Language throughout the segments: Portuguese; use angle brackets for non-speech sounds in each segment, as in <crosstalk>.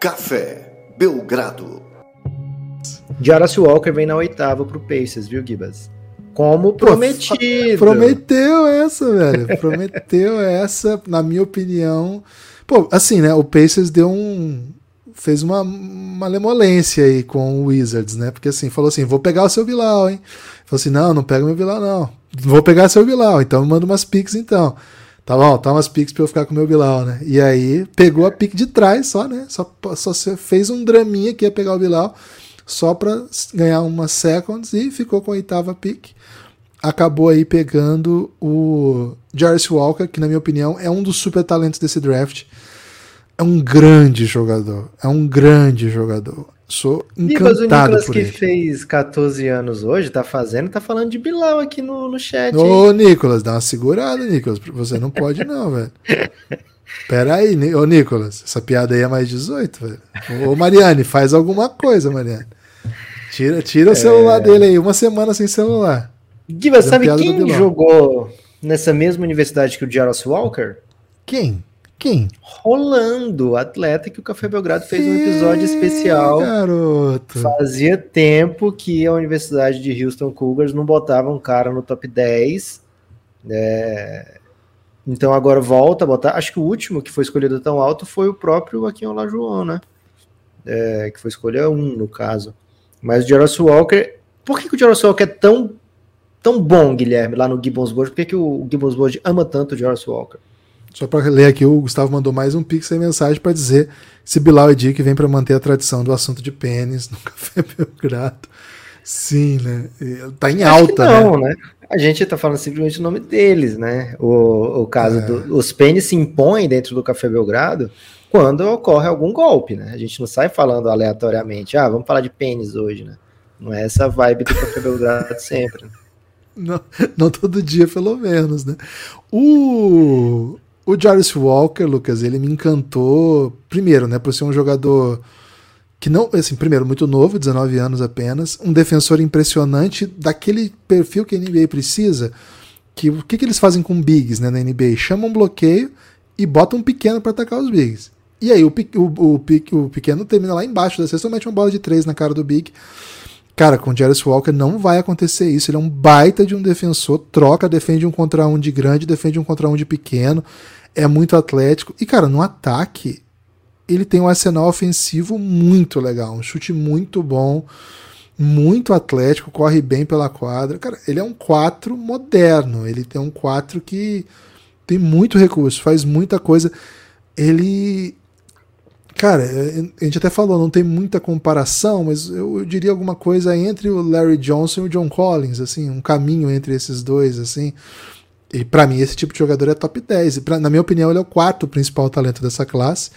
Café Belgrado. Jarvis Walker vem na oitava pro Pacers, viu, Gibas? Como prometido. Prometeu essa, velho. Prometeu <laughs> essa, na minha opinião. Pô, assim, né? O Pacers deu um. Fez uma malemolência aí com o Wizards, né? Porque assim, falou assim: vou pegar o seu Bilal, hein? Falou assim: não, não pega meu Bilal, não. Vou pegar seu Bilal, então manda umas piques então. Tá bom, tá umas piques pra eu ficar com o meu Bilal, né? E aí pegou a pique de trás só, né? Só, só fez um draminha que ia pegar o Bilal só pra ganhar umas seconds e ficou com a oitava pique. Acabou aí pegando o Jarvis Walker, que na minha opinião é um dos super talentos desse draft. É um grande jogador. É um grande jogador. Sou encantado Mas o Nicolas que ele. fez 14 anos hoje, tá fazendo, tá falando de Bilal aqui no, no chat. Ô, Nicolas, dá uma segurada, Nicolas. Você não pode, não, velho. Pera aí, ô, Nicolas. Essa piada aí é mais 18, velho. Ô, Mariane, faz alguma coisa, Mariane. Tira, tira o celular é... dele aí, uma semana sem celular. Giva, sabe quem jogou nessa mesma universidade que o Jaros Walker? Quem? Quem? Rolando, atleta que o Café Belgrado fez um episódio especial. Garoto. Fazia tempo que a Universidade de Houston Cougars não botava um cara no top 10. É... Então agora volta a botar. Acho que o último que foi escolhido tão alto foi o próprio Aqui Olajuwon, né? É, que foi escolha 1 um, no caso. Mas o Jarvis Walker. Por que, que o Jarvis Walker é tão, tão bom, Guilherme, lá no Gibbons Board? Por que, que o Gibbons Board ama tanto o Jarvis Walker? Só para ler aqui, o Gustavo mandou mais um pix sem mensagem para dizer se Bilal e Dick vem para manter a tradição do assunto de pênis no <laughs> Café Belgrado. Sim, né? Tá em alta, não, né? né? A gente tá falando simplesmente o nome deles, né? O, o caso é. dos do, pênis se impõem dentro do Café Belgrado quando ocorre algum golpe, né? A gente não sai falando aleatoriamente, ah, vamos falar de pênis hoje, né? Não é essa vibe do Café Belgrado sempre. <laughs> Não, não todo dia, pelo menos, né? O, o Jarvis Walker, Lucas, ele me encantou, primeiro, né, por ser um jogador que não, assim, primeiro, muito novo, 19 anos apenas, um defensor impressionante, daquele perfil que a NBA precisa, que o que, que eles fazem com bigs, né, na NBA? Chamam um bloqueio e botam um pequeno para atacar os bigs. E aí o, o, o, o, pequeno termina lá embaixo da cesta, mete uma bola de três na cara do big. Cara, com o Jarvis Walker não vai acontecer isso. Ele é um baita de um defensor, troca, defende um contra um de grande, defende um contra um de pequeno, é muito atlético. E, cara, no ataque, ele tem um arsenal ofensivo muito legal, um chute muito bom, muito atlético, corre bem pela quadra. Cara, ele é um 4 moderno, ele tem um 4 que tem muito recurso, faz muita coisa. Ele Cara, é, a gente até falou, não tem muita comparação, mas eu, diria alguma coisa entre o Larry Johnson e o John Collins, assim, um caminho entre esses dois, assim. E para mim esse tipo de jogador é top 10. E pra, na minha opinião, ele é o quarto principal talento dessa classe.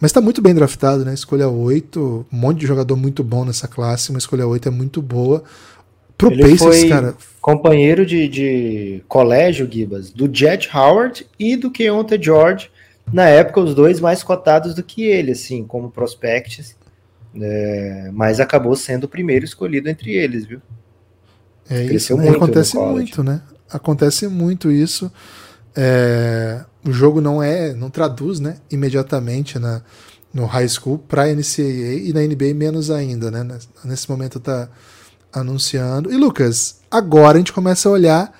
Mas está muito bem draftado, né? Escolha 8, um monte de jogador muito bom nessa classe, uma escolha 8 é muito boa. Pro ele Pacers, foi cara. Companheiro de, de colégio, Gibas, do Jet Howard e do Keontae George na época, os dois mais cotados do que ele, assim, como prospects, é, mas acabou sendo o primeiro escolhido entre eles, viu? É Cresceu isso, muito acontece muito, né? Acontece muito isso. É, o jogo não é, não traduz, né, imediatamente na, no high school para NCAA e na NBA menos ainda, né? Nesse momento tá anunciando. E Lucas, agora a gente começa a olhar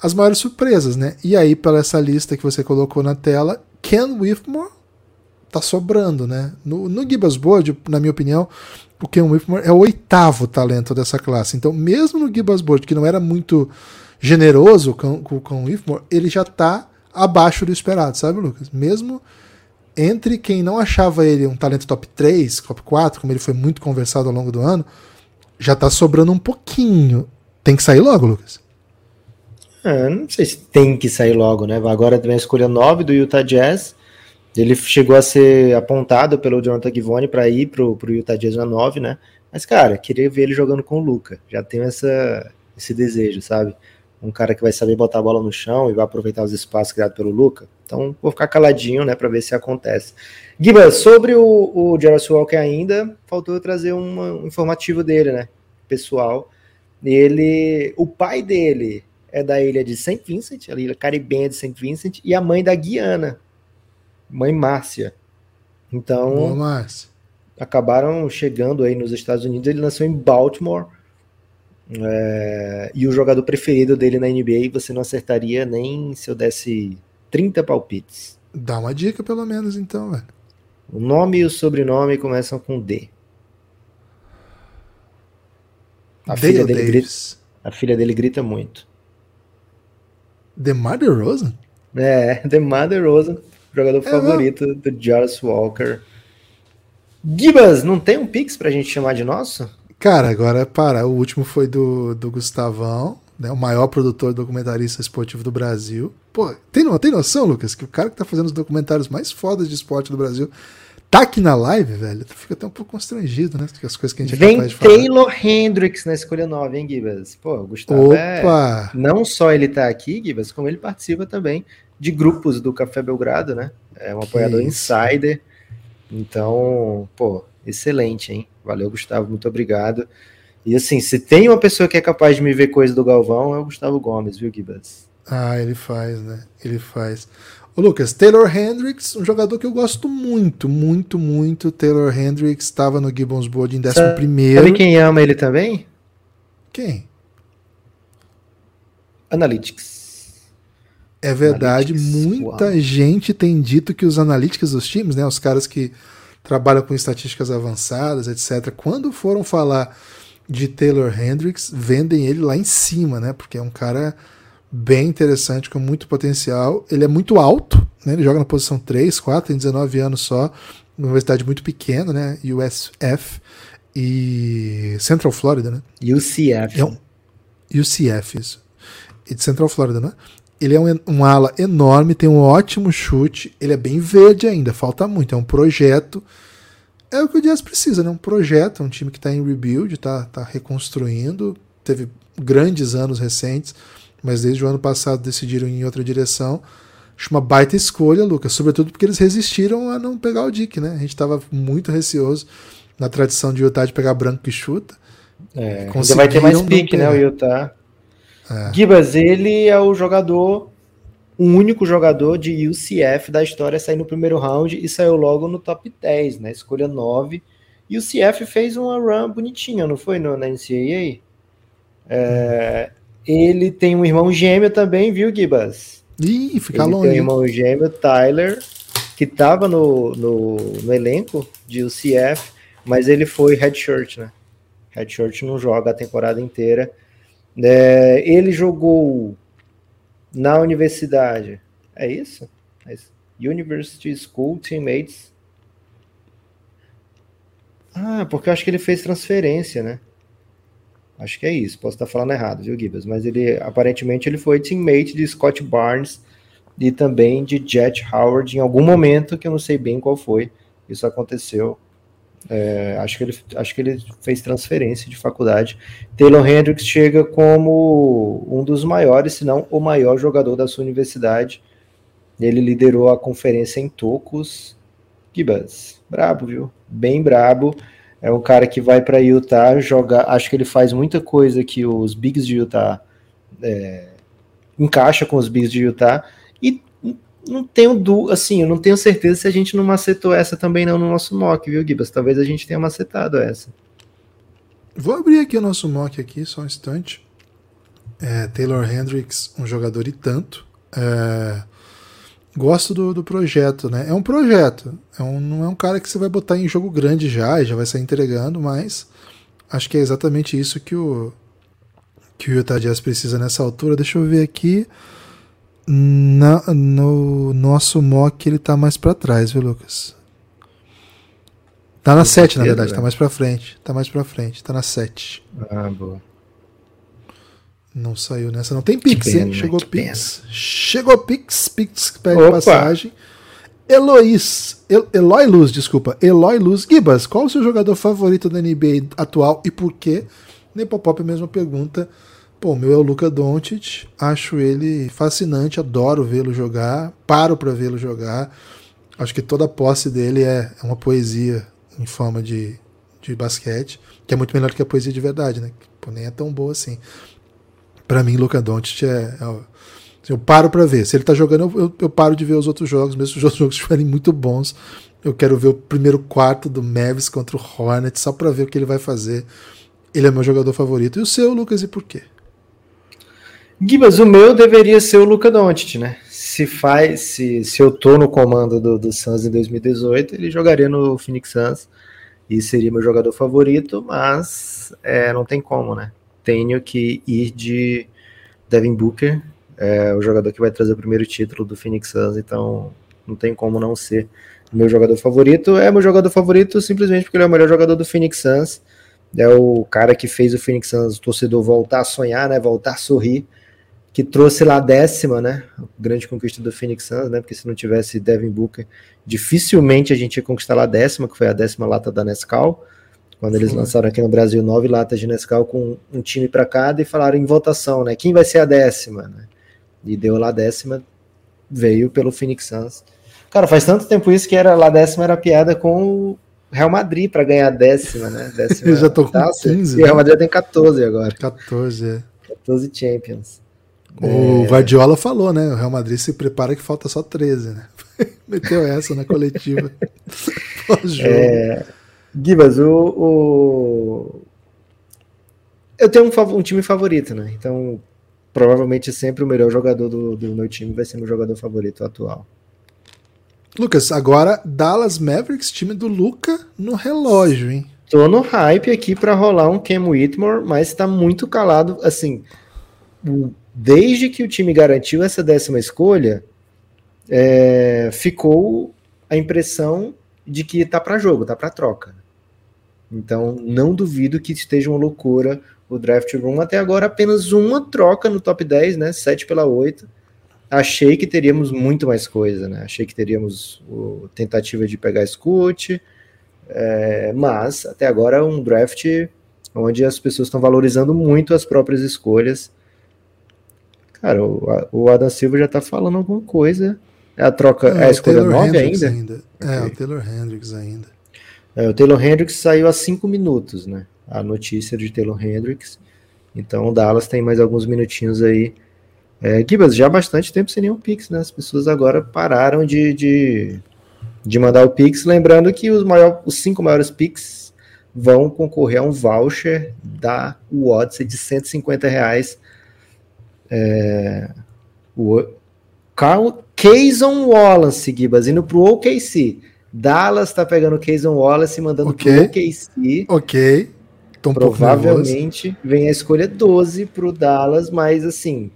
as maiores surpresas, né? E aí, pela essa lista que você colocou na tela, Ken Whitmore tá sobrando, né? No, no Board, na minha opinião, o Ken Whitmore é o oitavo talento dessa classe. Então, mesmo no Gibbs Board, que não era muito generoso com, com o Ken Whitmore, ele já tá abaixo do esperado, sabe, Lucas? Mesmo entre quem não achava ele um talento top 3, top 4, como ele foi muito conversado ao longo do ano, já tá sobrando um pouquinho. Tem que sair logo, Lucas. É, não sei se tem que sair logo, né? Agora também a escolha 9 do Utah Jazz. Ele chegou a ser apontado pelo Jonathan Givone para ir pro, pro Utah Jazz na 9, né? Mas, cara, queria ver ele jogando com o Luca. Já tenho essa, esse desejo, sabe? Um cara que vai saber botar a bola no chão e vai aproveitar os espaços criados pelo Luca. Então, vou ficar caladinho, né, para ver se acontece. Giba, sobre o, o Jarvis Walker ainda, faltou eu trazer uma, um informativo dele, né? Pessoal. Ele, o pai dele é da ilha de St. Vincent, a ilha caribenha de St. Vincent, e a mãe da Guiana, mãe Márcia. Então, Boa, Márcio. acabaram chegando aí nos Estados Unidos. Ele nasceu em Baltimore. É, e o jogador preferido dele na NBA você não acertaria nem se eu desse 30 palpites. Dá uma dica, pelo menos, então, velho. O nome e o sobrenome começam com D. A filha, dele grita, a filha dele grita muito. DeMar DeRozan? É, <laughs> The Mother Rosen, jogador É favorito do Jarvis Walker. Gibas, não tem um Pix pra gente chamar de nosso? Cara, agora para. O último foi do, do Gustavão, né, o maior produtor documentarista esportivo do Brasil. Pô, tem, tem noção, Lucas, que o cara que tá fazendo os documentários mais fodas de esporte do Brasil tá aqui na live, velho? Tu fica até um pouco constrangido, né? As coisas que a gente é Vem capaz de falar. Taylor Hendricks na escolha 9, hein, Gibas? Pô, o Gustavo é... Opa! Não só ele tá aqui, Gibas, como ele participa também de grupos do Café Belgrado, né? É um apoiador isso. insider. Então, pô, excelente, hein? Valeu, Gustavo, muito obrigado. E assim, se tem uma pessoa que é capaz de me ver coisa do Galvão, é o Gustavo Gomes, viu, Gibas? Ah, ele faz, né? Ele faz. Ô, Lucas, Taylor Hendricks, um jogador que eu gosto muito, muito, muito. Taylor Hendricks estava no Gibbons Board em 11 Sabe quem ama ele também? Quem? Analytics. É verdade, Analytics, muita uau. gente tem dito que os analíticos dos times, né, os caras que trabalham com estatísticas avançadas, etc., quando foram falar de Taylor Hendricks, vendem ele lá em cima, né? Porque é um cara bem interessante, com muito potencial. Ele é muito alto, né? Ele joga na posição 3, 4, tem 19 anos só, uma universidade muito pequena, né? USF e Central Florida, né? UCF. É um UCF, isso. E de Central Florida, né? Ele é um, um ala enorme, tem um ótimo chute. Ele é bem verde ainda, falta muito. É um projeto. É o que o Jazz precisa, né? Um projeto, um time que está em rebuild, está tá reconstruindo. Teve grandes anos recentes, mas desde o ano passado decidiram ir em outra direção. Acho uma baita escolha, Lucas, sobretudo porque eles resistiram a não pegar o Dick, né? A gente estava muito receoso na tradição de Utah de pegar branco que chuta. É, ainda vai ter mais pique, né, o. Utah. É. Gibas, ele é o jogador, o único jogador de UCF da história a sair no primeiro round e saiu logo no top 10, né? Escolha 9. E o CF fez uma run bonitinha, não foi no, na NCAA? É, ele tem um irmão gêmeo também, viu, Gibas? Ih, fica ele tem um longe. irmão gêmeo, Tyler, que estava no, no, no elenco de UCF, mas ele foi redshirt, né? Redshirt não joga a temporada inteira. É, ele jogou na universidade. É isso? É isso. University School Teammates. Ah, porque eu acho que ele fez transferência, né? Acho que é isso. Posso estar falando errado, viu, Gibbs? Mas ele aparentemente ele foi teammate de Scott Barnes e também de Jet Howard em algum momento que eu não sei bem qual foi. Isso aconteceu. É, acho, que ele, acho que ele fez transferência de faculdade. Taylor Hendricks chega como um dos maiores, se não o maior jogador da sua universidade. Ele liderou a conferência em tocos. Gibas, brabo, viu? Bem brabo. É um cara que vai para Utah jogar. Acho que ele faz muita coisa que os bigs de Utah é, encaixa com os bigs de Utah. E não tenho du assim, eu não tenho certeza se a gente não macetou essa também não no nosso mock, viu, Gibas? Talvez a gente tenha macetado essa. Vou abrir aqui o nosso mock aqui, só um instante. É, Taylor Hendricks, um jogador e tanto. É, gosto do, do, projeto, né? É um projeto. É um, não é um cara que você vai botar em jogo grande já, já vai sair entregando, mas acho que é exatamente isso que o que o Utah Jazz precisa nessa altura. Deixa eu ver aqui. Na, no nosso mock ele tá mais para trás, viu, Lucas? Tá na 7, na verdade, tá mais pra frente. Tá mais pra frente, tá na 7. Ah, boa. Não saiu nessa, não. Tem Pix, pena, hein? Chegou que Pix. Chegou Pix, Pix pede Opa. passagem. Eloís, El, Eloy Luz, desculpa. Eloy Luz. Gibas, qual o seu jogador favorito da NBA atual e por quê? Nepopop, mesma pergunta. Pô, meu é o Luca Doncic. Acho ele fascinante, adoro vê-lo jogar. Paro para vê-lo jogar. Acho que toda a posse dele é, é uma poesia em forma de, de basquete, que é muito melhor que a poesia de verdade, né? Pô, nem é tão boa assim. Para mim, Luca Doncic é, é eu paro para ver. Se ele tá jogando, eu, eu, eu, paro de ver os outros jogos, mesmo se os <laughs> outros jogos estiverem muito bons. Eu quero ver o primeiro quarto do Mavis contra o Hornets só pra ver o que ele vai fazer. Ele é meu jogador favorito. E o seu, Lucas, e por quê? Gibas, o meu deveria ser o Luca Doncic, né? Se faz, se, se eu tô no comando do, do Suns em 2018, ele jogaria no Phoenix Suns e seria meu jogador favorito, mas é, não tem como, né? Tenho que ir de Devin Booker, é o jogador que vai trazer o primeiro título do Phoenix Suns, então não tem como não ser meu jogador favorito. É meu jogador favorito simplesmente porque ele é o melhor jogador do Phoenix Suns. É o cara que fez o Phoenix Suns, o torcedor, voltar a sonhar, né? Voltar a sorrir que trouxe lá a décima, né? A grande conquista do Phoenix Suns, né? Porque se não tivesse Devin Booker, dificilmente a gente ia conquistar lá a décima, que foi a décima lata da Nescau. Quando eles Sim. lançaram aqui no Brasil nove latas de Nescau com um time para cada e falaram em votação, né? Quem vai ser a décima, né? E deu lá a décima, veio pelo Phoenix Suns. Cara, faz tanto tempo isso que era lá a décima era piada com o Real Madrid para ganhar a décima, né? <laughs> Décima Eu já tô com taça, 15. E o Real Madrid tem 14 agora. 14, é. 14 Champions. O é... Guardiola falou, né? O Real Madrid se prepara que falta só 13, né? <laughs> Meteu essa na coletiva. <laughs> é... Gibas, o, o, Eu tenho um, um, time favorito, né? Então, provavelmente sempre o melhor jogador do, do meu time vai ser meu jogador favorito atual. Lucas, agora Dallas Mavericks, time do Luca no relógio, hein? Tô no hype aqui para rolar um Cam Whitmore, mas tá muito calado, assim, desde que o time garantiu essa décima escolha, é, ficou a impressão de que tá para jogo, tá para troca. Então, não duvido que esteja uma loucura o draft room. Até agora, apenas uma troca no top 10, né? 7 pela 8. Achei que teríamos muito mais coisa, né? Achei que teríamos o, tentativa de pegar Scoot, é, mas até agora é um draft onde as pessoas estão valorizando muito as próprias escolhas Cara, o, o Adam Silva já tá falando alguma coisa. É a troca, é, é a escolha 9 ainda? ainda? É, o Taylor Hendricks ainda. É, o Taylor Hendricks saiu há 5 minutos, né? A notícia de Taylor Hendricks. Então o Dallas tem mais alguns minutinhos aí. É, Gibas, já há bastante tempo sem nenhum Pix, né? As pessoas agora pararam de, de, de mandar o Pix. Lembrando que os, maior, os cinco maiores Pix vão concorrer a um voucher da Odyssey de 150 reais é, o Carl Kayson Wallace, Gibas, indo pro OKC. Dallas tá pegando o Kayson Wallace e mandando okay. pro OKC. Ok. Tô um Provavelmente vem a escolha 12 pro Dallas, mas assim,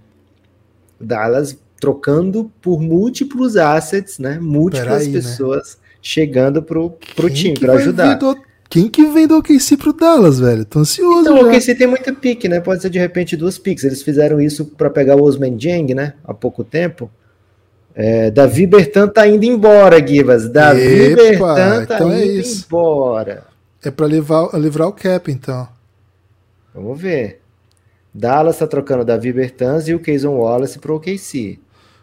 Dallas trocando por múltiplos assets, né? Múltiplas né? pessoas né? chegando pro, pro time para ajudar. Do quem que vem do OKC pro Dallas, velho? Tô ansioso. Então, já. o OKC tem muita pique, né? Pode ser de repente duas piques. Eles fizeram isso para pegar o Osman Jeng, né? Há pouco tempo. É, Davi Bertan tá indo embora, Givas. Davi Epa, Bertan tá então é indo é embora. É para livrar, livrar o cap, então. Vamos ver. Dallas tá trocando Davi Bertans e o Keyson Wallace pro OKC.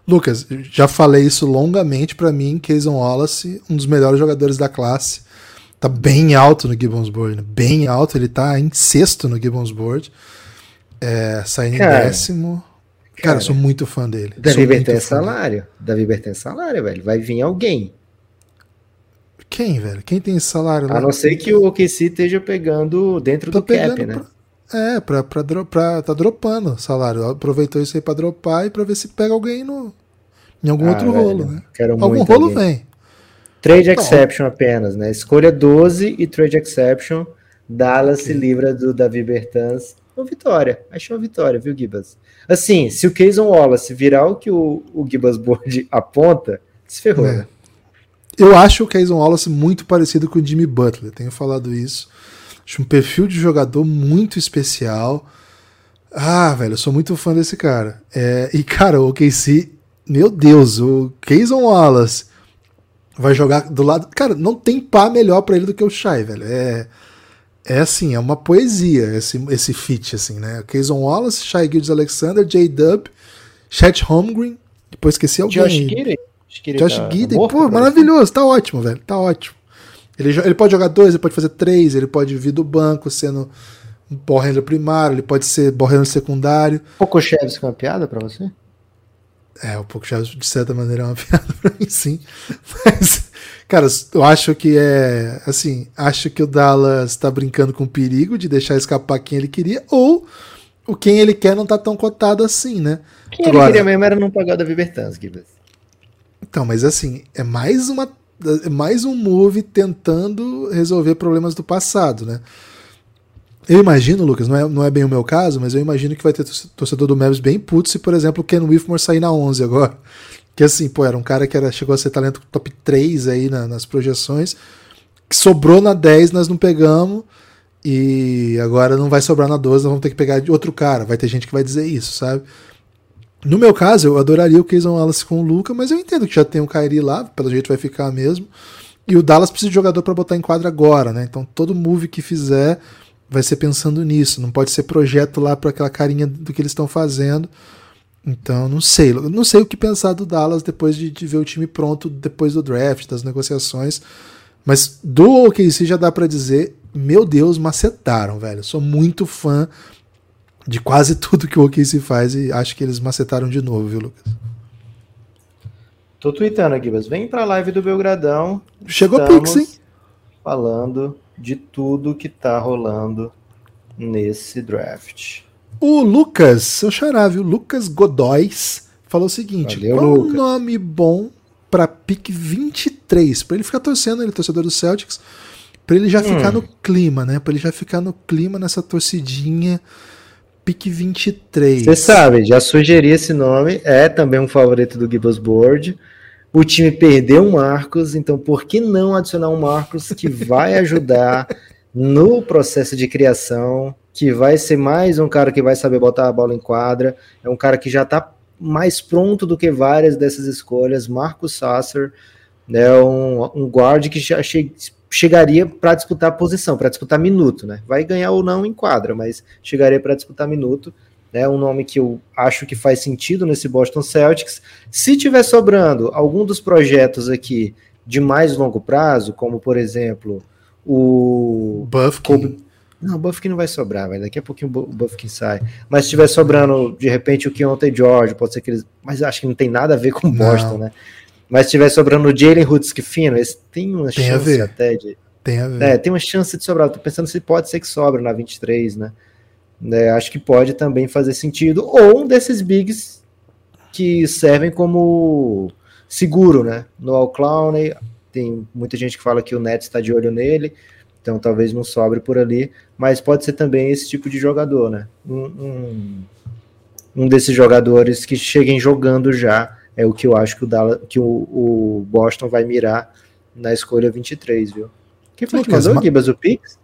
Lucas, já falei isso longamente para mim, Keyson Wallace, um dos melhores jogadores da classe tá bem alto no Gibbons Board, né? bem alto, ele tá em sexto no Gibbons Board, é, saindo cara, em décimo. Cara, cara, eu sou muito fã dele. Davi Bertan salário. Davi Bertan é velho. Vai vir alguém. Quem, velho? Quem tem esse salário lá? A não ser que o OKC esteja pegando dentro tá do cap, né? Pra, é, pra, pra, pra, tá dropando salário. Aproveitou isso aí pra dropar e pra ver se pega alguém no, em algum ah, outro velho, rolo, né? Algum rolo alguém. vem. Trade exception apenas, né? Escolha 12 e trade exception. Dallas okay. se livra do Davi Bertans. Uma vitória. Achei uma vitória, viu, Gibas? Assim, se o Keyson Wallace virar o que o, o Gibas Board <laughs> aponta, se ferrou, é. né? Eu acho o Keyson Wallace muito parecido com o Jimmy Butler. Tenho falado isso. Acho um perfil de jogador muito especial. Ah, velho, eu sou muito fã desse cara. É, e, cara, o KC, meu Deus, o Keyson Wallace vai jogar do lado. Cara, não tem pá melhor para ele do que o Shai, velho. É, é assim, é uma poesia esse, esse feat, assim, né? Kayson Wallace, Shai Gildes Alexander, J-Dub, Chet Holmgren, depois esqueci alguém. Josh Gidey. Josh tá pô, maravilhoso, tá ótimo, velho, tá ótimo. Ele, ele pode jogar dois, ele pode fazer três, ele pode vir do banco sendo borrendo primário, ele pode ser borrendo secundário. Pouco Chaves com uma piada pra você? É, o pouco já de certa maneira é uma <laughs> piada pra mim, sim. Mas Cara, eu acho que é. Assim, acho que o Dallas tá brincando com o perigo de deixar escapar quem ele queria, ou o quem ele quer não tá tão cotado assim, né? Quem Agora, ele queria mesmo era não pagar da Vivertans, Então, mas assim, é mais uma. É mais um move tentando resolver problemas do passado, né? Eu imagino, Lucas, não é, não é bem o meu caso, mas eu imagino que vai ter torcedor do Mavs bem puto se, por exemplo, o Ken Whitmore sair na 11 agora. Que assim, pô, era um cara que era, chegou a ser talento top 3 aí na, nas projeções, que sobrou na 10, nós não pegamos, e agora não vai sobrar na 12, nós vamos ter que pegar de outro cara. Vai ter gente que vai dizer isso, sabe? No meu caso, eu adoraria o Keyson Wallace com o Luca, mas eu entendo que já tem o Kyrie lá, pelo jeito vai ficar mesmo. E o Dallas precisa de jogador para botar em quadra agora, né? Então todo move que fizer vai ser pensando nisso. Não pode ser projeto lá para aquela carinha do que eles estão fazendo. Então, não sei. Não sei o que pensar do Dallas depois de, de ver o time pronto depois do draft, das negociações. Mas do OKC já dá para dizer, meu Deus, macetaram, velho. Sou muito fã de quase <laughs> tudo que o OKC faz e acho que eles macetaram de novo, viu, Lucas? Tô tweetando aqui, mas vem pra live do Belgradão. Chegou Pix, hein? Falando de tudo que tá rolando nesse draft. O Lucas, seu xará, viu? Lucas Godóis falou o seguinte: Valeu, qual Lucas. nome bom para pick 23? Para ele ficar torcendo, ele é torcedor do Celtics, para ele já hum. ficar no clima, né? Para ele já ficar no clima nessa torcidinha. Pick 23. Você sabe, já sugeri esse nome, é também um favorito do Gibbs Board. O time perdeu um Marcos, então por que não adicionar um Marcos que <laughs> vai ajudar no processo de criação, que vai ser mais um cara que vai saber botar a bola em quadra, é um cara que já está mais pronto do que várias dessas escolhas, Marcos Sasser, né, um, um guard que já che chegaria para disputar posição, para disputar minuto, né? Vai ganhar ou não em quadra, mas chegaria para disputar minuto né, um nome que eu acho que faz sentido nesse Boston Celtics. Se tiver sobrando algum dos projetos aqui de mais longo prazo, como por exemplo o Buffkin. Não, o Buffkin não vai sobrar, vai. daqui a pouquinho o Buffkin sai. Mas se tiver sobrando de repente o Keontae George, pode ser que eles. Mas acho que não tem nada a ver com Boston, não. né? Mas se tiver sobrando o Jalen Hoods fino, esse tem uma tem chance até de. Tem a ver. É, tem uma chance de sobrar. Tô pensando se pode ser que sobra na 23, né? Né, acho que pode também fazer sentido. Ou um desses bigs que servem como seguro, né? No All Clowney, tem muita gente que fala que o Nets está de olho nele, então talvez não sobre por ali, mas pode ser também esse tipo de jogador, né? Um, um, um desses jogadores que cheguem jogando já é o que eu acho que o, Dallas, que o, o Boston vai mirar na escolha 23, viu? Quem foi que mandou, Gibas, o Pix?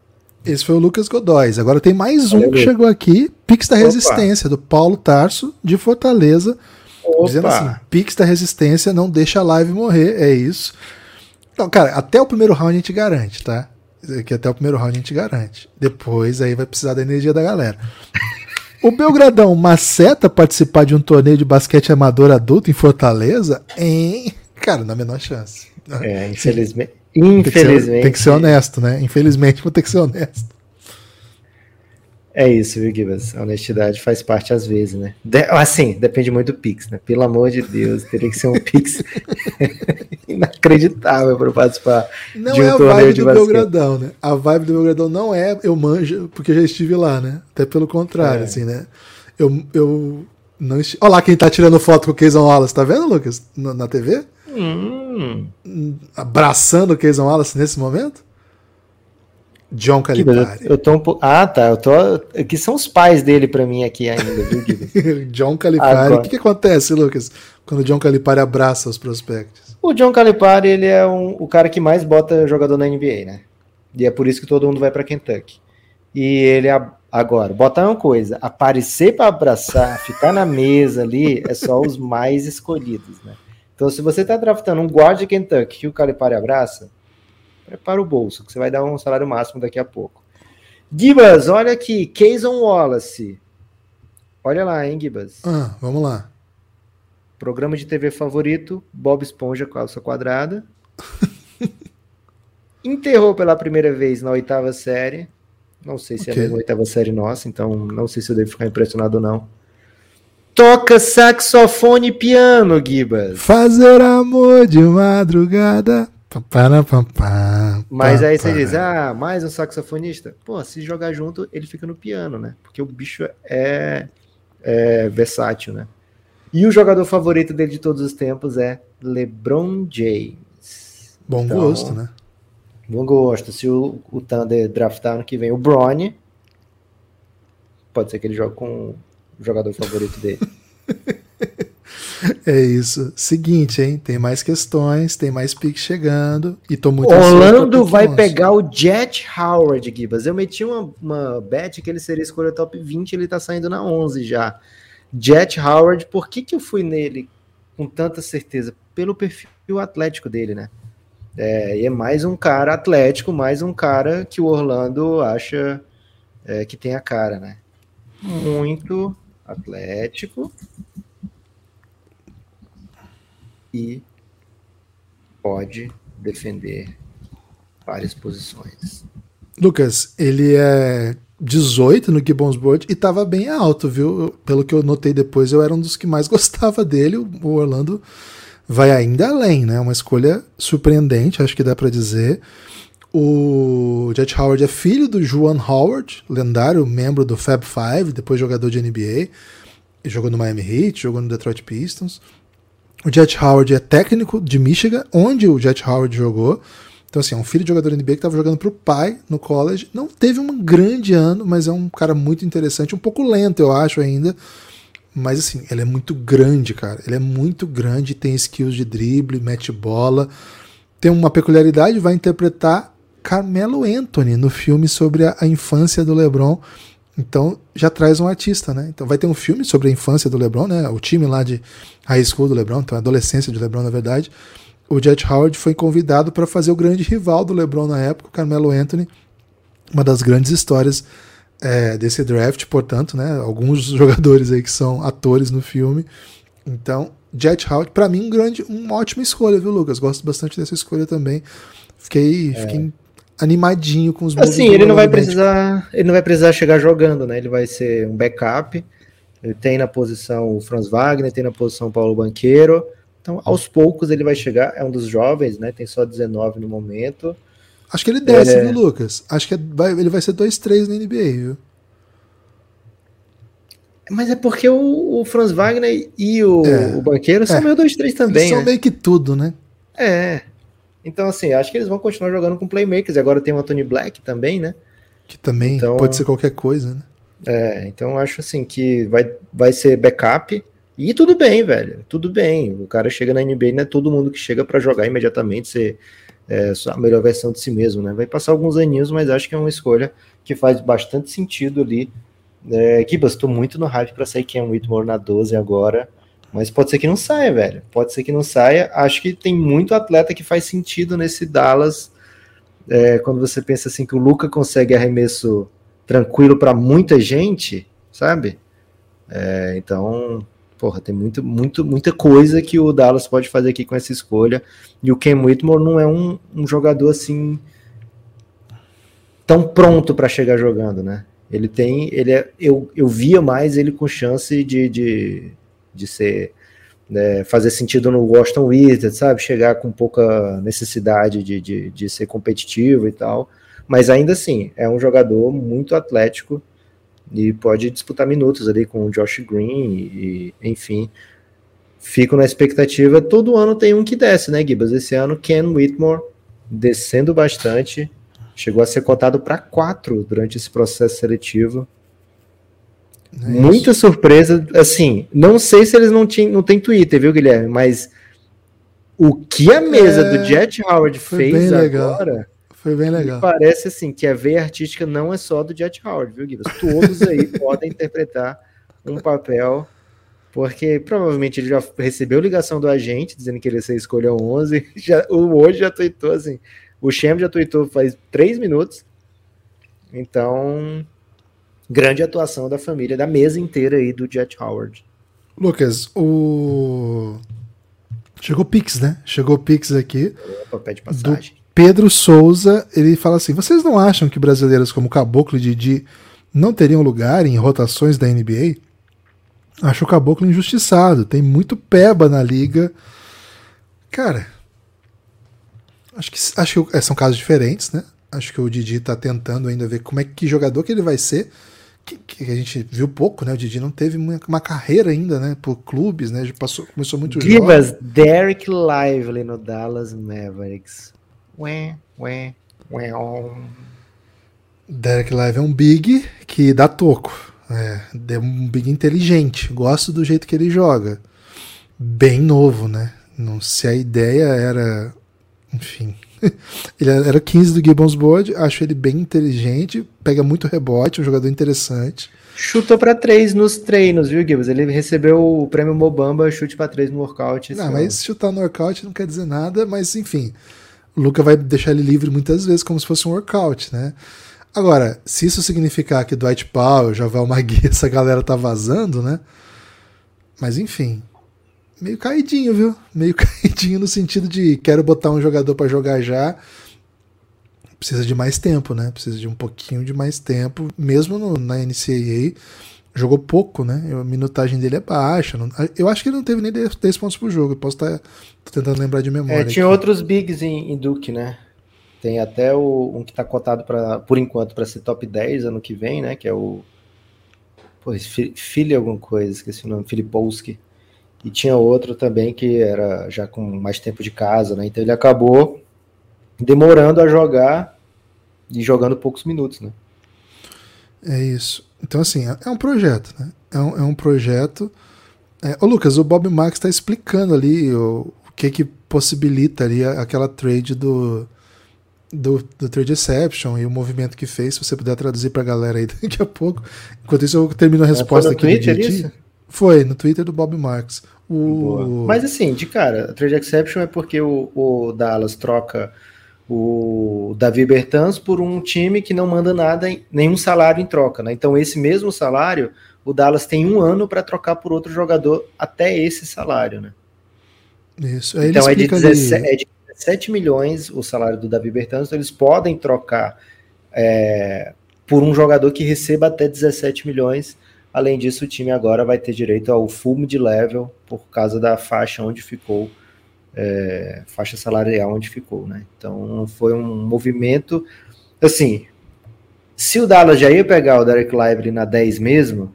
Esse foi o Lucas Godóis. Agora tem mais um que chegou aqui, Pix da Resistência, do Paulo Tarso, de Fortaleza. Opa. Dizendo assim: Pix da Resistência não deixa a live morrer, é isso. Então, cara, até o primeiro round a gente garante, tá? Que até o primeiro round a gente garante. Depois aí vai precisar da energia da galera. O Belgradão maceta participar de um torneio de basquete amador adulto em Fortaleza? Em. Cara, na menor chance. É, infelizmente. Infelizmente. Tem que, ser, tem que ser honesto, né? Infelizmente, vou ter que ser honesto. É isso, viu, Gibas? A honestidade faz parte às vezes, né? De, assim, depende muito do Pix, né? Pelo amor de Deus, teria que ser um <laughs> Pix <laughs> inacreditável para participar. Não de um é a vibe do Belgradão, né? A vibe do Belgradão não é eu manjo, porque já estive lá, né? Até pelo contrário, é. assim, né? Eu, eu não estive... Olha lá quem tá tirando foto com o Keyson Wallace, tá vendo, Lucas? Na, na TV? Hum. Abraçando o Keyson Wallace nesse momento? John Calipari. Eu, eu tô um po... Ah, tá. Eu tô. Que são os pais dele para mim aqui ainda, viu, <laughs> John Calipari. O que, que acontece, Lucas, quando o John Calipari abraça os prospectos? O John Calipari, ele é um, o cara que mais bota jogador na NBA, né? E é por isso que todo mundo vai para Kentucky. E ele agora, botar uma coisa, aparecer para abraçar, ficar na mesa ali, é só os mais escolhidos, né? Então, se você está draftando um guard de Kentucky que o Calipari abraça, prepara o bolso, que você vai dar um salário máximo daqui a pouco. Gibas, olha aqui, Keyson Wallace. Olha lá, hein, Gibas. Ah, vamos lá. Programa de TV favorito, Bob Esponja, calça quadrada. <laughs> Enterrou pela primeira vez na oitava série. Não sei se okay. é a mesma oitava série nossa, então não sei se eu devo ficar impressionado ou não. Toca saxofone e piano, Gibas. Fazer amor de madrugada. Mas aí você diz, ah, mais um saxofonista? Pô, se jogar junto, ele fica no piano, né? Porque o bicho é, é versátil, né? E o jogador favorito dele de todos os tempos é LeBron James. Bom Então, gosto, né? Bom gosto. Se o, o Thunder draftar ano que vem o Bronny, pode ser que ele jogue com jogador favorito dele. <laughs> É isso. Seguinte, hein? Tem mais questões, tem mais piques chegando. E tô muito Orlando pique vai pegar o Jet Howard, Gibas. Eu meti uma, uma bet que ele seria escolha top 20, ele tá saindo na 11 já. Jet Howard, por que, que eu fui nele com tanta certeza? Pelo perfil atlético dele, né? É, e é mais um cara atlético, mais um cara que o Orlando acha é, que tem a cara, né? Muito atlético. E pode defender várias posições. Lucas, ele é 18 no Gibbons Board e tava bem alto, viu? Pelo que eu notei depois, eu era um dos que mais <laughs> gostava dele. O Orlando vai ainda além, né? Uma escolha surpreendente, acho que dá pra dizer. O Jet Howard é filho do Juan Howard, lendário membro do Fab Five, depois jogador de NBA. Jogou no Miami Heat, jogou no Detroit Pistons. O Jet Howard é técnico de Michigan, onde o Jet Howard jogou. Então, assim, é um filho de jogador NBA que estava jogando para o pai no college. Não teve um grande ano, mas é um cara muito interessante. Um pouco lento, eu acho, ainda. Mas, assim, ele é muito grande, cara. Ele é muito grande, tem skills de drible, mete bola. Tem uma peculiaridade, vai interpretar Carmelo Anthony no filme sobre a, a infância do LeBron. Então já traz um artista, né? Então vai ter um filme sobre a infância do LeBron, né? O time lá de high school do LeBron, então a adolescência de LeBron, na verdade. O Jet Howard foi convidado para fazer o grande rival do LeBron na época, o Carmelo Anthony. Uma das grandes histórias é, desse draft, portanto, né? Alguns <laughs> jogadores aí que são atores no filme. Então, Jet Howard, para mim, um grande, uma ótima escolha, viu, Lucas? Gosto bastante dessa escolha também. Fiquei, fiquei animadinho com os moves Assim, do ele não vai precisar, ele não vai precisar chegar jogando, né? Ele vai ser um backup. Ele tem na posição o Franz Wagner, tem na posição o Paulo Banqueiro. Então, aos poucos ele vai chegar, é um dos jovens, né? Tem só 19 no momento. Acho que ele desce, É. viu, Lucas? Acho que é- ele vai ser 2-3 na NBA, viu? Mas é porque o, o Franz Wagner e o, É. o Banqueiro são É. meio 2-3 também, Eles são né? meio que tudo, né? É. Então, assim, acho que eles vão continuar jogando com playmakers. Agora tem o Anthony Black também, né? Que também Então- pode ser qualquer coisa, né? É, então acho assim que vai, vai ser backup. E tudo bem, velho. Tudo bem. O cara chega na NBA, não é todo mundo que chega pra jogar imediatamente ser é, a melhor versão de si mesmo, né? Vai passar alguns aninhos, mas acho que é uma escolha que faz bastante sentido ali. É, Gibas, tô muito no hype pra sair Ken Whitmore na 12 agora. Mas pode ser que não saia, velho. Pode ser que não saia. Acho que tem muito atleta que faz sentido nesse Dallas. É, quando você pensa assim que o Luca consegue arremesso tranquilo para muita gente, sabe? É, então, porra, tem muito, muito, muita coisa que o Dallas pode fazer aqui com essa escolha. E o Ken Whitmore não é um, um jogador assim tão pronto para chegar jogando, né? Ele tem, ele é, eu, eu via mais ele com chance de, de, de ser né, fazer sentido no Washington Wizards, sabe? Chegar com pouca necessidade de, de, de ser competitivo e tal. Mas ainda assim, é um jogador muito atlético e pode disputar minutos ali com o Josh Green e, enfim. Fico na expectativa. Todo ano tem um que desce, né, Gibas? Esse ano, Ken Whitmore descendo bastante. Chegou a ser cotado para quatro durante esse processo seletivo. É Muita surpresa. Assim, não sei se eles não, tinham, não tem Twitter, viu, Guilherme? Mas o que a mesa É, do Jet Howard fez agora Foi bem legal. parece assim que a veia artística não é só do Jet Howard, viu, Guilherme? Todos aí <laughs> podem interpretar um papel. Porque provavelmente ele já recebeu ligação do agente dizendo que ele ia ser escolha 11. <laughs> Já, o hoje já tweetou assim. O Shem já tweetou faz três minutos. Então, grande atuação da família, da mesa inteira aí do Jet Howard. Lucas, o. Chegou Pix, né? Chegou Pix aqui. Papel de passagem. Pedro Souza, ele fala assim: vocês não acham que brasileiros como Caboclo e Didi não teriam lugar em rotações da NBA? Acho o Caboclo injustiçado. Tem muito peba na liga. Cara, Acho que, acho que é, são casos diferentes, né? Acho que o Didi tá tentando ainda ver como é que jogador que ele vai ser. Que, que a gente viu pouco, né? O Didi não teve uma, carreira ainda, né? Por clubes, né? Passou, começou muito Gibas, Derek Lively no Dallas Mavericks. Ué, ué, ué. Derek Lively é um big que dá toco. É, é um big inteligente. Gosto do jeito que ele joga. Bem novo, né? Não sei a ideia era. Enfim. <laughs> ele era 15 do Gibbons Board, acho ele bem inteligente, pega muito rebote, um jogador interessante. Chutou para três nos treinos, viu, Gibbons? Ele recebeu o prêmio Mobamba, chute para três no workout. Não, mas chutar no workout não quer dizer nada, mas enfim. O Luca vai deixar ele livre muitas vezes como se fosse um workout, né? Agora, se isso significar que Dwight Powell, Javal Magui, <laughs> essa galera tá vazando, né? Mas enfim, meio caidinho, viu? Meio <laughs> caidinho no sentido de quero botar um jogador para jogar já. Precisa de mais tempo, né? Precisa de um pouquinho de mais tempo. Mesmo no, na NCAA, jogou pouco, né? A minutagem dele é baixa. Não, eu acho que ele não teve nem 10 pontos por jogo. Eu posso estar tá, tentando lembrar de memória. É, tinha aqui. outros bigs em, em, Duke, né? Tem até o, um que está cotado para, por enquanto, para ser top 10 ano que vem, né? Que é o. Pô, filho alguma coisa, esqueci o nome, Filipowski e tinha outro também que era já com mais tempo de casa, né? Então ele acabou demorando a jogar e jogando poucos minutos, né? É isso. Então, assim, é, é um projeto, né? É um, é um projeto. É, ô, Lucas, o Bob Marks está explicando ali o, o, que que possibilita ali aquela trade do, do, do Trade Exception e o movimento que fez. Se você puder traduzir para a galera aí <laughs> daqui a pouco. Enquanto isso, eu termino a resposta aqui Twitter, do. Foi, no Twitter do Bob Marks. O... Mas assim, de cara, a trade exception é porque o, o Dallas troca o Davi Bertans por um time que não manda nada, nenhum salário em troca, né? Então esse mesmo salário, o Dallas tem um ano para trocar por outro jogador até esse salário, né? Isso. Aí então é de, 17, é de 17 milhões o salário do Davi Bertans, então eles podem trocar é, por um jogador que receba até 17 milhões Além disso, o time agora vai ter direito ao full mid-level por causa da faixa onde ficou, é, faixa salarial onde ficou, né? Então foi um movimento, assim, se o Dallas já ia pegar o Derek Lively na 10 mesmo,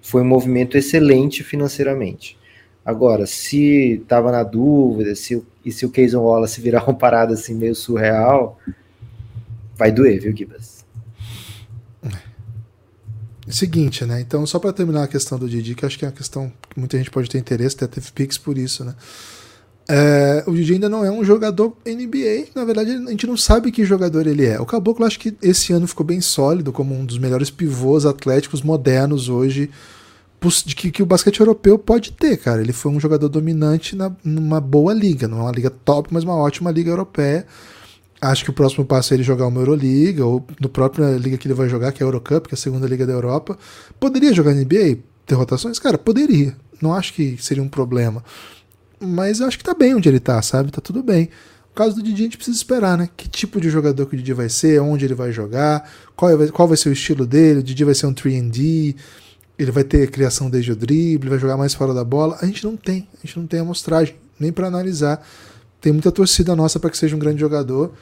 foi um movimento excelente financeiramente. Agora, se estava na dúvida, se, e se o Keyson Wallace virar uma parada assim meio surreal, vai doer, viu, Gibas? Seguinte, né? Então, só para terminar a questão do Didi, que acho que é uma questão que muita gente pode ter interesse, até teve Pix por isso, né? É, o Didi ainda não é um jogador NBA, na verdade a gente não sabe que jogador ele é. O Caboclo acho que esse ano ficou bem sólido, como um dos melhores pivôs atléticos modernos hoje que, que o basquete europeu pode ter, cara. Ele foi um jogador dominante na, numa boa liga, não é uma liga top, mas uma ótima liga europeia Acho que o próximo passo é ele jogar uma Euroliga, ou no próprio liga que ele vai jogar, que é a Eurocup, que é a segunda liga da Europa. Poderia jogar NBA, ter rotações? Cara, poderia. Não acho que seria um problema. Mas eu acho que tá bem onde ele tá, sabe? Tá tudo bem. No caso do Didi, a gente precisa esperar, né? Que tipo de jogador que o Didi vai ser, onde ele vai jogar, qual, vai, qual vai ser o estilo dele. O Didi vai ser um 3D, ele vai ter criação desde o drible, vai jogar mais fora da bola. A gente não tem, a gente não tem amostragem, nem para analisar. Tem muita torcida nossa para que seja um grande jogador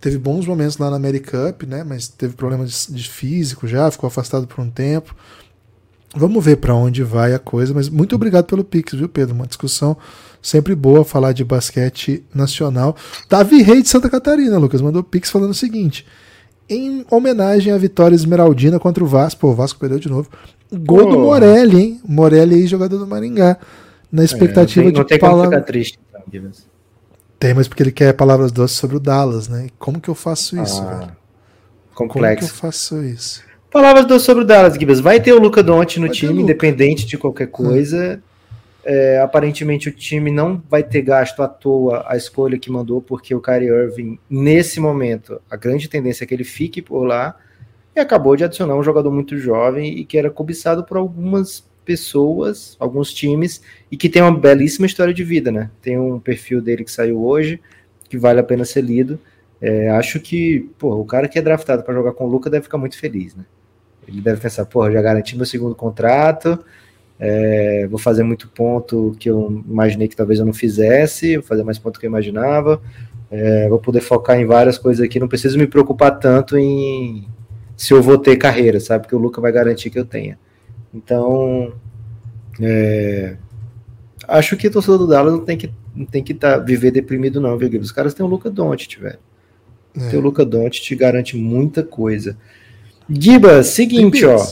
teve bons momentos lá na AmeriCup, né? Mas teve problemas de, de físico já, ficou afastado por um tempo. Vamos ver para onde vai a coisa, mas muito obrigado pelo Pix, viu, Pedro? Uma discussão sempre boa falar de basquete nacional. Davi Rei de Santa Catarina, Lucas, mandou Pix falando o seguinte: em homenagem à vitória esmeraldina contra o Vasco, pô, o Vasco perdeu de novo. Gol oh. do Morelli, hein? Morelli aí, jogador do Maringá. Na expectativa é, não tem, não de. Não tem como ficar triste, então, tem, mas porque ele quer palavras doces sobre o Dallas, né? Como que eu faço isso, ah, velho? Complexo. Como que eu faço isso? Palavras doces sobre o Dallas, Gibbs. Vai ter o Luca Doncic no vai time, independente de qualquer coisa. Hum. É, aparentemente o time não vai ter gasto à toa a escolha que mandou, porque o Kyrie Irving, nesse momento, a grande tendência é que ele fique por lá. E acabou de adicionar um jogador muito jovem e que era cobiçado por algumas pessoas, alguns times, e que tem uma belíssima história de vida, né? Tem um perfil dele que saiu hoje, que vale a pena ser lido. É, acho que, pô, o cara que é draftado para jogar com o Luca deve ficar muito feliz, né? Ele deve pensar, pô, já garanti meu segundo contrato, é, vou fazer muito ponto que eu imaginei que talvez eu não fizesse, vou fazer mais ponto que eu imaginava, É, vou poder focar em várias coisas aqui, não preciso me preocupar tanto em se eu vou ter carreira, sabe? Porque o Luca vai garantir que eu tenha. Então, é, acho que o torcedor do Dallas não tem que, não tem que tá, viver deprimido, não, viu, Os caras têm o Luca Doncic, velho. É. Tem o Luca Doncic, te garante muita coisa. Giba, seguinte, ó.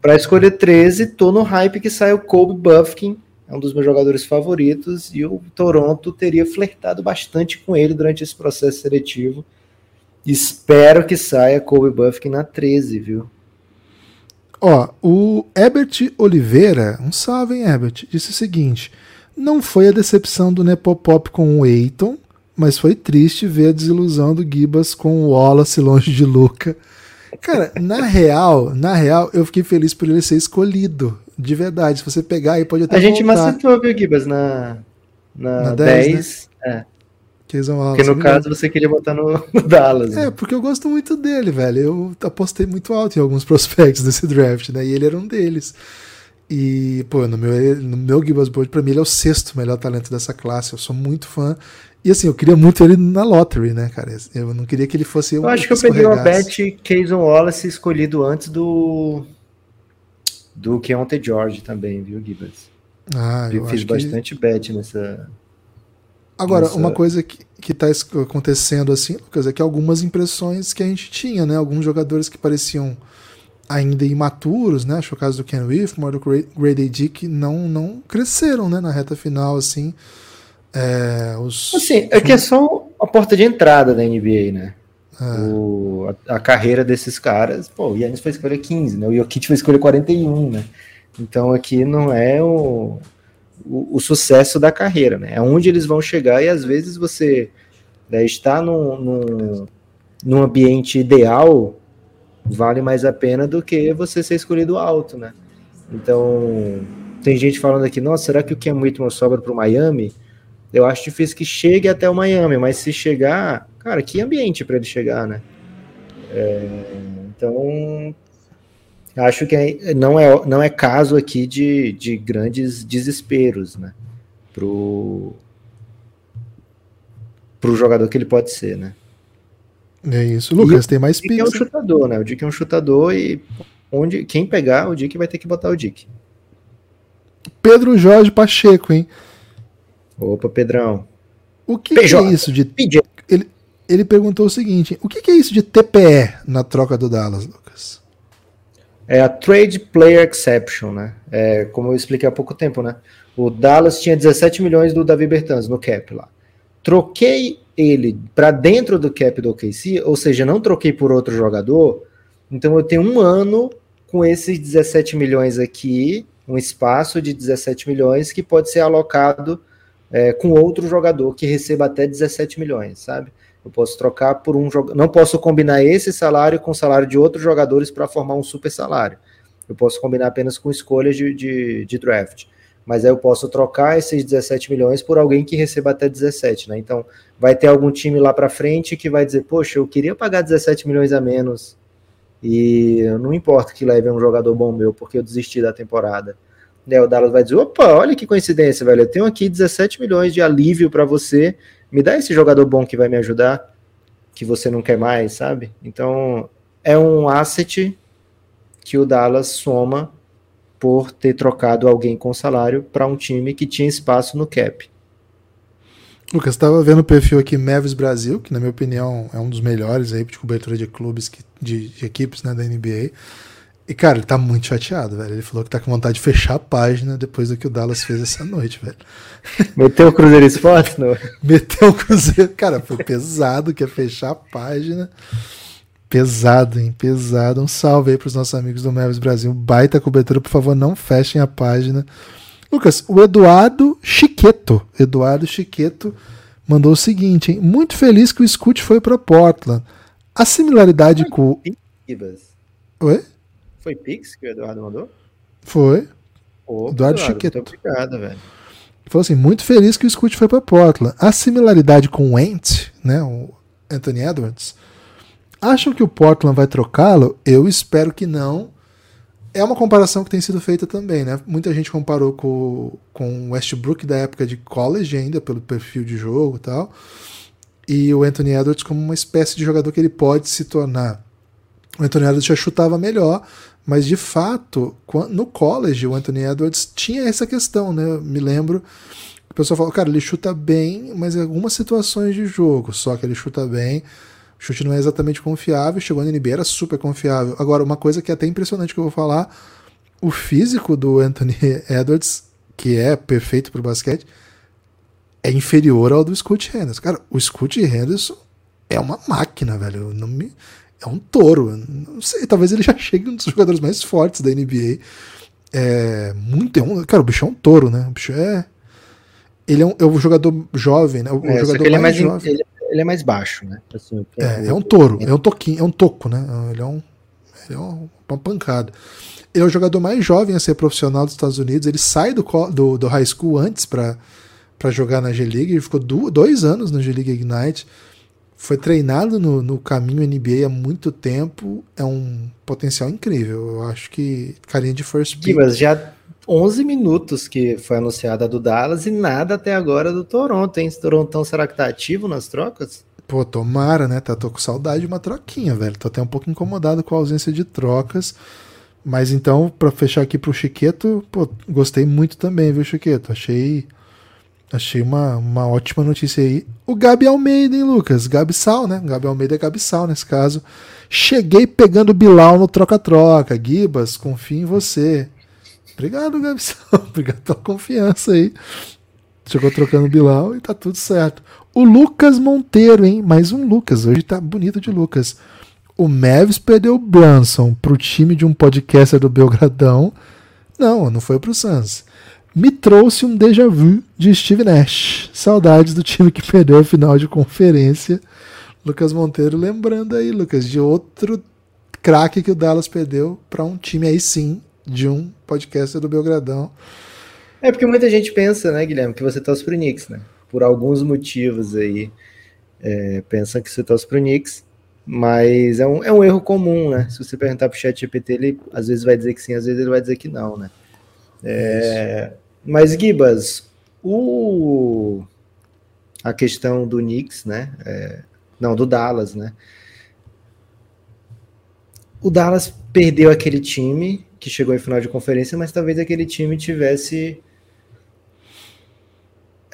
Para escolher 13, tô no hype que sai o Kobe Buffkin, é um dos meus jogadores favoritos, e o Toronto teria flertado bastante com ele durante esse processo seletivo. Espero que saia Kobe Buffkin na 13, viu? Ó, o Herbert Oliveira, um salve, hein, Herbert, disse o seguinte: não foi a decepção do Nepopop com o Eiton, mas foi triste ver a desilusão do Gibas com o Wallace longe de Luca. Cara, na real, na real, eu fiquei feliz por ele ser escolhido. De verdade. Se você pegar aí, pode até. A gente voltar. macetou, viu, Gibas, na, na, na 10. 10 né? É. Porque no caso você queria botar no, <laughs> no Dallas. É, né? porque eu gosto muito dele, velho. Eu apostei muito alto em alguns <laughs> prospectos desse draft, né? E ele era um deles. E, pô, no meu, no meu Gibbs Board, pra mim, ele é o sexto melhor talento dessa classe. Eu sou muito fã. E assim, eu queria muito ele na lottery, né, cara? Eu não queria que ele fosse. Eu acho que eu peguei uma bet Kayson Wallace escolhido antes do. Do Keontae George também, viu, Gibbs? Ah, eu, eu fiz bastante que... bet nessa. Agora, nessa... uma coisa que, que tá acontecendo assim, Lucas, é que algumas impressões que a gente tinha, né? Alguns jogadores que pareciam ainda imaturos, né? Acho o caso do Ken Whitmore, do Grady Dick, não, não cresceram, né? Na reta final, assim. É, os, assim, é que é só a porta de entrada da NBA, né? É. O, a, a, carreira desses caras, pô, o Yannis foi escolher 15, né? O Jokic foi escolher 41, né? Então aqui não é o, o, o, sucesso da carreira, né? É onde eles vão chegar e às vezes você né, está num, num, num ambiente ideal vale mais a pena do que você ser escolhido alto, né? Então, tem gente falando aqui, nossa, será que o Cam Whitmore sobra para o Miami? Eu acho difícil que chegue até o Miami, mas se chegar, cara, que ambiente para ele chegar, né? É, então, acho que não é, não é caso aqui de, de grandes desesperos, né? Pro, pro jogador que ele pode ser, né? É isso. Lucas, e tem mais pix. O Dick é um chutador, né? O Dick é um chutador e onde, quem pegar o Dick vai ter que botar o Dick. Pedro Jorge Pacheco, hein? Opa, Pedrão. O que, que é isso de. Ele, ele perguntou o seguinte: o que, que é isso de TPE na troca do Dallas, Lucas? É a Trade Player Exception, né? É, como eu expliquei há pouco tempo, né? O Dallas tinha 17 milhões do Davi Bertans no cap lá. Troquei ele para dentro do cap do OKC, ou seja, não troquei por outro jogador, então eu tenho um ano com esses 17 milhões aqui, um espaço de 17 milhões que pode ser alocado é, com outro jogador que receba até 17 milhões, sabe? Eu posso trocar por um jogador. Não posso combinar esse salário com o salário de outros jogadores para formar um super salário. Eu posso combinar apenas com escolhas de, de, de draft mas aí eu posso trocar esses 17 milhões por alguém que receba até 17, né? Então, vai ter algum time lá para frente que vai dizer, poxa, eu queria pagar 17 milhões a menos e não importa que leve um jogador bom meu, porque eu desisti da temporada. Né, o Dallas vai dizer, opa, olha que coincidência, velho, eu tenho aqui 17 milhões de alívio para você, me dá esse jogador bom que vai me ajudar, que você não quer mais, sabe? Então, é um asset que o Dallas soma por ter trocado alguém com salário para um time que tinha espaço no cap. Lucas, estava vendo o perfil aqui Mavis Brasil, que na minha opinião é um dos melhores aí de cobertura de clubes, que, de, de, equipes né, da NBA. E, cara, ele tá muito chateado, velho. Ele falou que tá com vontade de fechar a página depois do que o Dallas fez essa noite, velho. <laughs> Meteu o Cruzeiro Esporte, não? <laughs> Meteu o Cruzeiro. Cara, foi pesado, que é fechar a página. Pesado, hein? Pesado. Um salve aí para os nossos amigos do Mavis Brasil. Baita cobertura, por favor, não fechem a página. Lucas, o Eduardo Chiqueto. Eduardo Chiqueto mandou o seguinte, hein? Muito feliz que o Scoot foi para Portland. A similaridade com. Oi? Foi Pix que o Eduardo mandou? Foi. Opa, Eduardo, Eduardo Chiqueto. Muito obrigado, velho. Falou assim: muito feliz que o Scoot foi para Portland. A similaridade com o Ent, né? O Anthony Edwards Acham que o Portland vai trocá-lo? Eu espero que não. É uma comparação que tem sido feita também, né? Muita gente comparou com, com o Westbrook da época de college ainda, pelo perfil de jogo e tal. e o Anthony Edwards como uma espécie de jogador que ele pode se tornar. O Anthony Edwards já chutava melhor, mas de fato, no college, o Anthony Edwards tinha essa questão, né? Eu me lembro. O pessoal falou, cara, ele chuta bem, mas em algumas situações de jogo, só que ele chuta bem. O chute não é exatamente confiável. Chegou na NBA, era super confiável. Agora, uma coisa que é até impressionante que eu vou falar: o físico do Anthony <laughs> Edwards, que é perfeito para o basquete, é inferior ao do Scott Henderson. Cara, o Scott Henderson é uma máquina, velho. Não me, é um touro. Não sei, talvez ele já <laughs> chegue um dos jogadores mais fortes da NBA. É muito. É um, cara, o bicho é um touro, né? O bicho é. Ele é um, é um jogador jovem, né? O é, jogador ele, é mais, jovem. Ele, ele, é mais baixo, né? Assim, é, é um touro, é um toquinho, é um toco, né? Ele é um. Ele é uma pancada. Ele é o jogador mais jovem a ser profissional dos Estados Unidos. Ele sai do, do, do high school antes para jogar na G-League. Ele ficou do, dois anos na G-League Ignite foi treinado no, no, caminho NBA há muito tempo, é um potencial incrível. Eu acho que carinha de first pick. Mas já 11 minutos que foi anunciada do Dallas e nada até agora do Toronto, hein? Toronto será que tá ativo nas trocas? Pô, tomara, né? Tá, tô com saudade de uma troquinha, velho. Tô até um pouco incomodado com a ausência de trocas. Mas então, para fechar aqui pro Chiqueto, pô, gostei muito também, viu, Chiqueto? Achei Achei uma, uma ótima notícia aí. O Gabi Almeida, hein, Lucas? Gabi Sal, né? Gabi Almeida é Gabi Sal nesse caso. Cheguei pegando Bilal no troca-troca. Gibas, confio em você. Obrigado, Gabi Sal. <laughs> Obrigado pela confiança aí. Chegou trocando Bilal e tá tudo certo. O Lucas Monteiro, hein? Mais um Lucas. Hoje tá bonito de Lucas. O Mavis perdeu o Brunson pro time de um podcaster do Belgradão. Não, não foi pro Suns me trouxe um déjà vu de Steve Nash. Saudades do time que perdeu a final de conferência. Lucas Monteiro lembrando aí, Lucas, de outro craque que o Dallas perdeu para um time aí sim, de um podcast do Belgradão. É porque muita gente pensa, né, Guilherme, que você torce pro Knicks, né? Por alguns motivos aí. É, pensam que você torce pro Knicks, mas é um, é um erro comum, né? Se você perguntar pro chat GPT, ele às vezes vai dizer que sim, às vezes ele vai dizer que não, né? É, mas, Gibas, o... a questão do Knicks, né? É... Não, do Dallas, né? O Dallas perdeu aquele time que chegou em final de conferência, mas talvez aquele time tivesse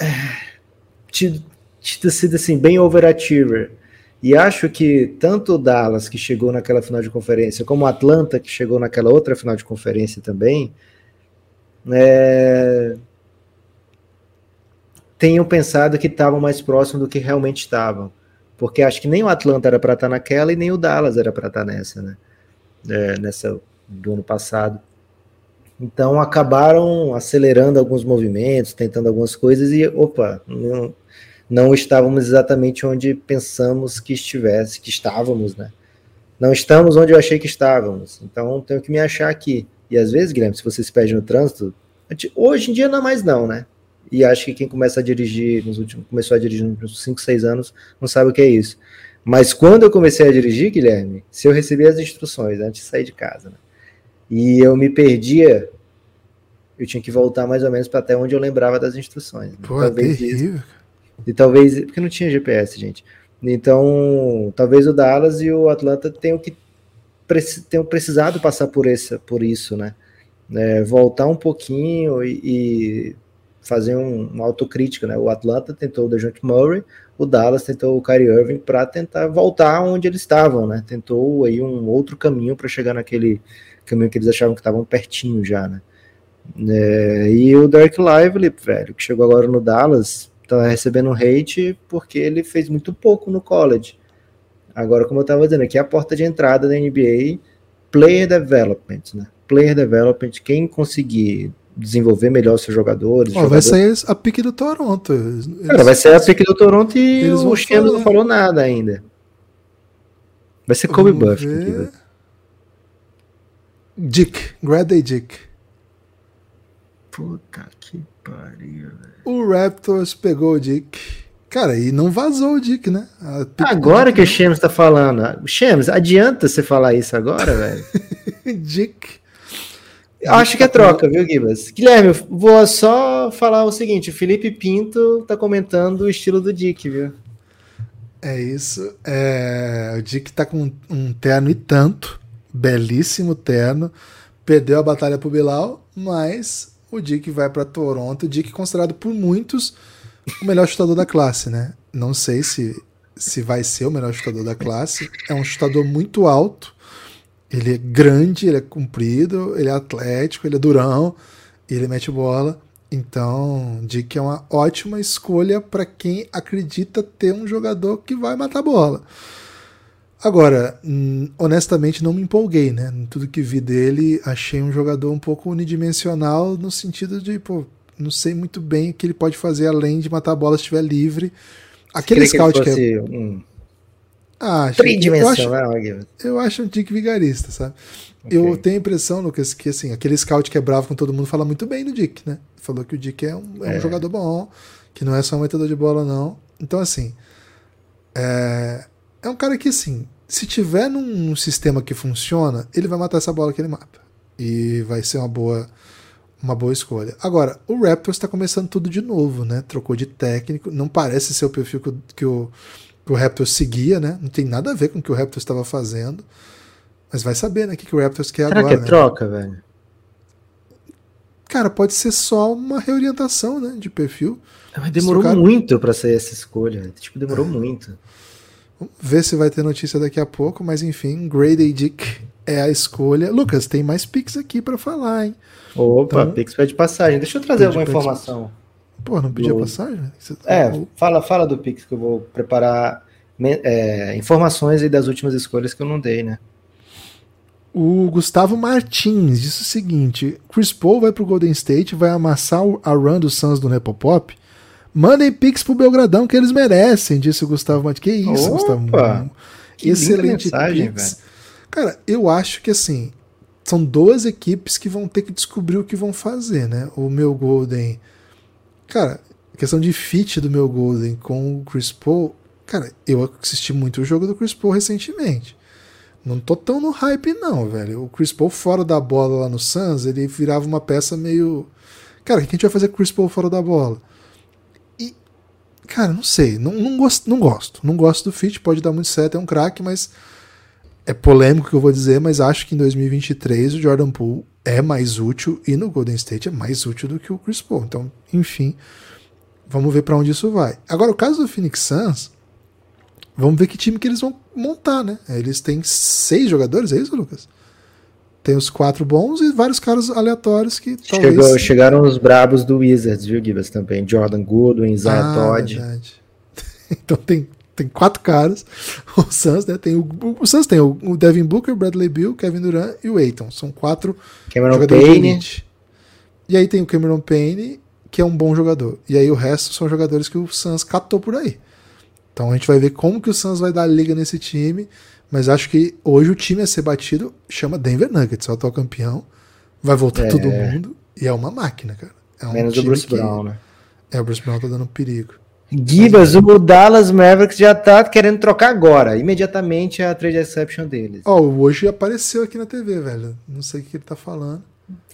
é, tido, sido assim, bem overachiever. E acho que tanto o Dallas, que chegou naquela final de conferência, como o Atlanta, que chegou naquela outra final de conferência também, é, tenham pensado que estavam mais próximos do que realmente estavam. Porque acho que nem o Atlanta era para estar naquela e nem o Dallas era para estar nessa, né? É, nessa do ano passado. Então acabaram acelerando alguns movimentos, tentando algumas coisas e, opa, não, não estávamos exatamente onde pensamos que estivesse, que estávamos, né? Não estamos onde eu achei que estávamos. Então tenho que me achar aqui. E às vezes, Guilherme, se você se perde no trânsito, hoje em dia não é mais não, né? E acho que quem começa a dirigir nos últimos, começou a dirigir nos 5, 6 anos, não sabe o que é isso. Mas quando eu comecei a dirigir, Guilherme, se eu recebia as instruções antes de sair de casa, né? E eu me perdia, eu tinha que voltar mais ou menos para até onde eu lembrava das instruções. Né? Pô, talvez terrível. Isso, e talvez, porque não tinha GPS, gente. Então, talvez o Dallas e o Atlanta tenham que tenham precisado passar por, esse, por isso, né? É, voltar um pouquinho e, e fazer um, uma autocrítica, né? O Atlanta tentou o DeJounte Murray, o Dallas tentou o Kyrie Irving para tentar voltar onde eles estavam, né? Tentou aí um outro caminho para chegar naquele caminho que eles achavam que estavam pertinho já, né? É, e o Derek Lively, velho, que chegou agora no Dallas, tá recebendo hate porque ele fez muito pouco no college. Agora, como eu estava dizendo, aqui é a porta de entrada da NBA, player development, né? Player development, quem conseguir desenvolver melhor os seus jogadores. Oh, Vai sair a pique do Toronto. Eles, Cara, vai sair a pique do Toronto e o Shams não falou nada ainda. Vai ser Kobe Buff. Dick, Grady Dick. Puta que pariu, velho. O Raptors pegou o Dick. Cara, e não vazou o Dick, né? Agora que o Shams tá falando. Shams, adianta você falar isso agora, velho? <laughs> Dick. Acho que é troca, viu, Gibas? Guilherme, vou só falar o seguinte: o Felipe Pinto tá comentando o estilo do Dick, viu? É isso. É... O Dick tá com um terno e tanto. Belíssimo terno. Perdeu a batalha pro Bilal, mas o Dick vai para Toronto. O Dick considerado por muitos o melhor chutador da classe, né? Não sei se, se vai ser o melhor chutador da classe. É um chutador muito alto. Ele é grande, ele é comprido, ele é atlético, ele é durão, ele mete bola. Então, Dick é uma ótima escolha para quem acredita ter um jogador que vai matar bola. Agora, hum, honestamente, não me empolguei, né? Tudo que vi dele, achei um jogador um pouco unidimensional no sentido de, pô, não sei muito bem o que ele pode fazer além de matar a bola se estiver livre. Aquele scout que, que é. Um... Ah, tridimensional. Eu acho, eu acho um Dick vigarista, sabe? Okay. Eu tenho a impressão, Lucas, que assim, aquele scout que é bravo com todo mundo fala muito bem do Dick, né? Falou que o Dick é um, é um é. jogador bom, que não é só um metedor de bola, não. Então, assim. É, é um cara que, assim, se tiver num sistema que funciona, ele vai matar essa bola que ele mata. E vai ser uma boa, uma boa escolha. Agora, o Raptors está começando tudo de novo, né? Trocou de técnico. Não parece ser o perfil que o, que o, que o Raptors seguia, né? Não tem nada a ver com o que o Raptors estava fazendo. Mas vai saber, né? O que, que o Raptors quer Será agora. Que é né? troca, velho? Cara, pode ser só uma reorientação, né? De perfil. Mas demorou trocar... muito para sair essa escolha. Tipo, demorou é. muito. Vamos ver se vai ter notícia daqui a pouco, mas enfim, Grady Dick é a escolha. Lucas, tem mais Pix aqui para falar, hein? Opa, então, Pix de passagem. Deixa eu trazer alguma informação. Pô, não pedi do... passagem? É, fala, fala do Pix que eu vou preparar é, informações aí das últimas escolhas que eu não dei, né? O Gustavo Martins disse o seguinte: Chris Paul vai pro Golden State, vai amassar a run dos Suns do Nepopop Mandem pix pro Belgradão que eles merecem, disse o Gustavo Martins. Que isso, Opa, Gustavo? Que Excelente mensagem, pix. Velho. Cara, eu acho que assim, são duas equipes que vão ter que descobrir o que vão fazer, né? O meu Golden. Cara, questão de fit do meu Golden com o Chris Paul. Cara, eu assisti muito o jogo do Chris Paul recentemente. Não tô tão no hype, não, velho. O Chris Paul fora da bola lá no Suns, ele virava uma peça meio. Cara, o que a gente vai fazer com o Chris Paul fora da bola? Cara, não sei. Não, não, gosto, não gosto. Não gosto do fit. Pode dar muito certo. É um craque, mas. É polêmico o que eu vou dizer, mas acho que em 2023 o Jordan Poole é mais útil e no Golden State é mais útil do que o Chris Paul. Então, enfim, vamos ver para onde isso vai. Agora, o caso do Phoenix Suns, vamos ver que time que eles vão montar, né? Eles têm seis jogadores, é isso, Lucas? Tem os quatro bons e vários caras aleatórios que Chegou, talvez... Chegaram os brabos do Wizards, viu, Gibas, também. Jordan Goodwin, Isaiah ah, Todd. Verdade. <laughs> então tem, tem quatro caras. <laughs> O Suns, né? Tem o, o Suns tem o, o Devin Booker, Bradley Bill, Kevin Durant e o Aiton. São quatro Cameron jogadores Payne. E aí tem o Cameron Payne, que é um bom jogador. E aí o resto são jogadores que o Suns catou por aí. Então a gente vai ver como que o Suns vai dar liga nesse time. Mas acho que hoje o time a ser batido chama Denver Nuggets, é o atual campeão. Vai voltar é. todo mundo. E é uma máquina, cara. É um Menos o Bruce que... Brown, né? É, o Bruce Brown tá dando perigo. Gibas, o Dallas Mavericks já tá querendo trocar agora, imediatamente a trade exception deles. Ó, oh, hoje apareceu aqui na TV, velho. Não sei o que ele tá falando.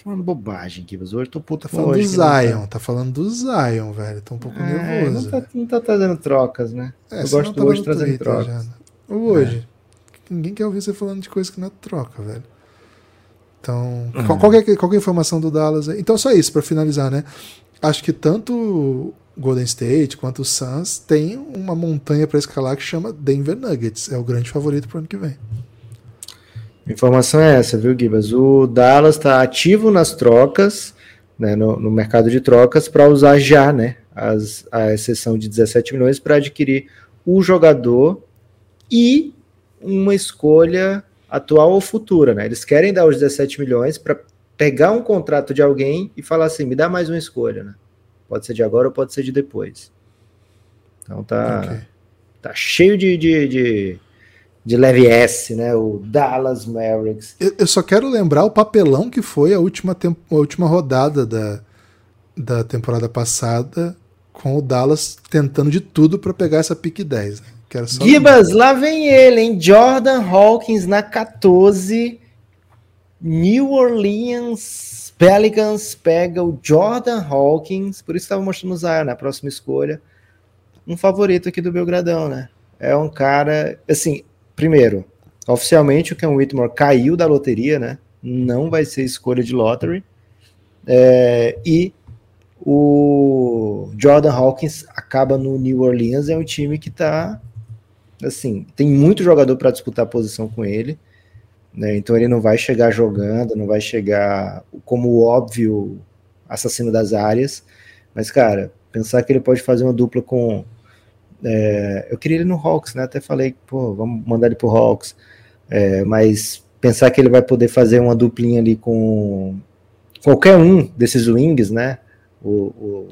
Falando bobagem, Gibas. Hoje tô puto Tá falando do Zion, tá... tá... falando do Zion, velho. Tô um pouco é, nervoso. Não tá, não tá, trazendo trocas, né? É, Eu gosto tá hoje trazendo trocas. Já, né? Hoje. É ninguém quer ouvir você falando de coisa que não é troca, velho. Então, uhum. qualquer, qualquer informação do Dallas. Então, só isso, para finalizar, né? Acho que tanto Golden State quanto o Suns tem uma montanha para escalar que chama Denver Nuggets. É o grande favorito pro ano que vem. Informação é essa, viu, Gibas? O Dallas está ativo nas trocas, né, no, no mercado de trocas, para usar já, né, as, a exceção de 17 milhões para adquirir o jogador e uma escolha atual ou futura, né? Eles querem dar os 17 milhões para pegar um contrato de alguém e falar assim, me dá mais uma escolha, né? Pode ser de agora ou pode ser de depois. Então tá, okay. tá cheio de, de, de, de, leve S, né? O Dallas Mavericks. Eu, eu, só quero lembrar o papelão que foi a última, a última rodada da, da temporada passada com o Dallas tentando de tudo para pegar essa pique 10. Né? Gibas, lá vem ele, hein? Jordan Hawkins na 14. New Orleans Pelicans pega o Jordan Hawkins, por isso estava mostrando o Zion na próxima escolha. Um favorito aqui do Belgradão, né? é um cara, assim, primeiro, oficialmente o Ken Whitmore caiu da loteria, né? Não vai ser escolha de lottery. É, e o Jordan Hawkins acaba no New Orleans, é um time que tá assim, tem muito jogador para disputar posição com ele, né? Então ele não vai chegar jogando, não vai chegar como óbvio assassino das áreas, mas cara, pensar que ele pode fazer uma dupla com é, eu queria ele no Hawks, né? Até falei, pô, vamos mandar ele pro Hawks. É, mas pensar que ele vai poder fazer uma duplinha ali com qualquer um desses wings, né? O, o,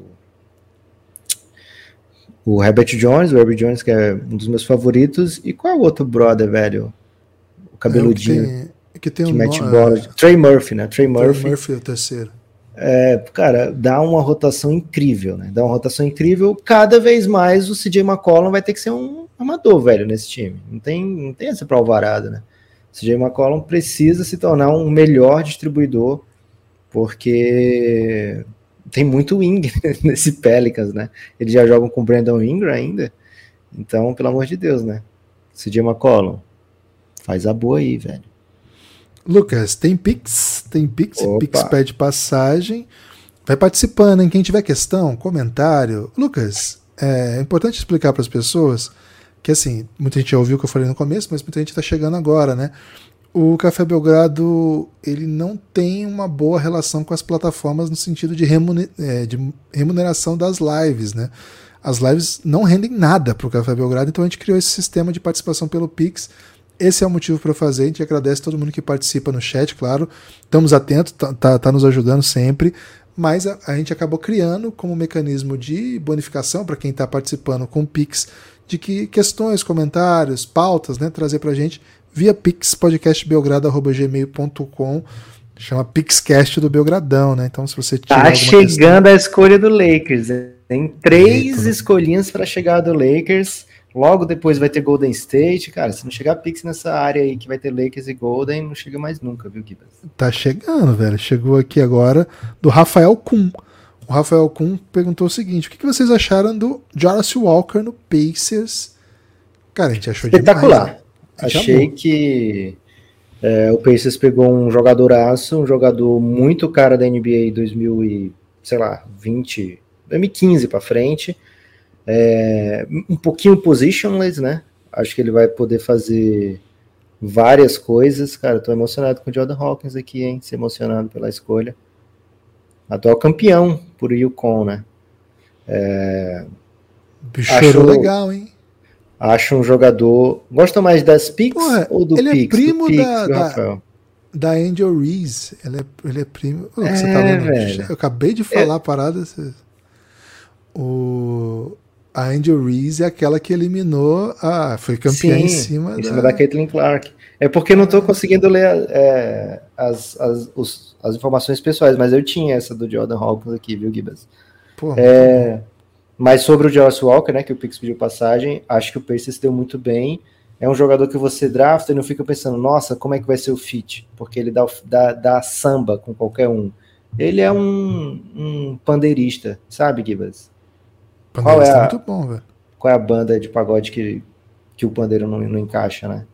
o Herbert Jones, o Herbert Jones, que é um dos meus favoritos, e qual é o outro brother, velho? O cabeludinho. É, que tem, que tem que um mete bola. É... Trey Murphy, né? Trey Murphy. Trey Murphy é o terceiro. É, cara, dá uma rotação incrível, né? Dá uma rotação incrível. Cada vez mais o CJ McCollum vai ter que ser um amador, velho, nesse time. Não tem, não tem essa pra alvarada, né? O CJ McCollum precisa se tornar um melhor distribuidor, porque tem muito wing <laughs> nesse Pelicans, né? Eles já jogam com Brandon Ingram ainda. Então, pelo amor de Deus, né? CJ McCollum, faz a boa aí, velho. Lucas, tem Pix, tem Pix, Opa. Pix pede passagem. Vai participando, hein? Quem tiver questão, comentário. Lucas, é importante explicar para as pessoas que, assim, muita gente já ouviu o que eu falei no começo, mas muita gente está chegando agora, né? O Café Belgrado, ele não tem uma boa relação com as plataformas no sentido de, é, de remuneração das lives, né? As lives não rendem nada para o Café Belgrado, então a gente criou esse sistema de participação pelo Pix esse é o motivo para fazer. A gente agradece todo mundo que participa no chat, claro. Estamos atentos, tá, tá, tá nos ajudando sempre. Mas a, a, gente acabou criando como mecanismo de bonificação para quem está participando com Pix, de que questões, comentários, pautas, né, trazer para a gente via Pix, podcastbelgrado.gmail.com. Chama Pixcast do Belgradão, né? Então, se você Tá chegando questão... a escolha do Lakers. Tem três Eita, escolhinhas para chegar do Lakers. Logo depois vai ter Golden State. Cara, se não chegar Pix nessa área aí que vai ter Lakers e Golden, não chega mais nunca, viu, Kibas? Tá chegando, velho. Chegou aqui agora do Rafael Kuhn. O Rafael Kuhn perguntou o seguinte: o que vocês acharam do Jarvis Walker no Pacers? Cara, a gente achou Espetacular. Demais, né? Achei que é, o Pacers pegou um jogadoraço, um jogador muito cara da NBA 2000 e, sei lá, 20, 2015 para frente é, um pouquinho positionless, né? Acho que ele vai poder fazer várias coisas. Cara, tô emocionado com o Jordan Hawkins aqui, hein? Se emocionado pela escolha. Atual campeão por Yukon, né? É, Bicho acho legal, hein? Acho um jogador. Gosta mais das Porra, ou do ele Pix? é primo Pix, da, da, da, Angel Reese. Ele é, ele é primo. Oh, é, você tá? Eu acabei de falar é... a parada. O, a Angel Reese é aquela que eliminou a. Foi campeã Sim, em cima em da. cima da Caitlin Clark. É porque não estou conseguindo ler é, as, as, os, as informações pessoais, mas eu tinha essa do Jordan Hawkins aqui, viu, Gibas? É, mas sobre o Josh Walker, né, que o Pix pediu passagem, acho que o Pacers deu muito bem. É um jogador que você drafta e não fica pensando, nossa, como é que vai ser o fit? Porque ele dá, dá, dá samba com qualquer um. Ele é um, um pandeirista, sabe, Gibas? Qual é a, muito bom, velho. Qual é a banda de pagode que, que o pandeiro não, não encaixa, né?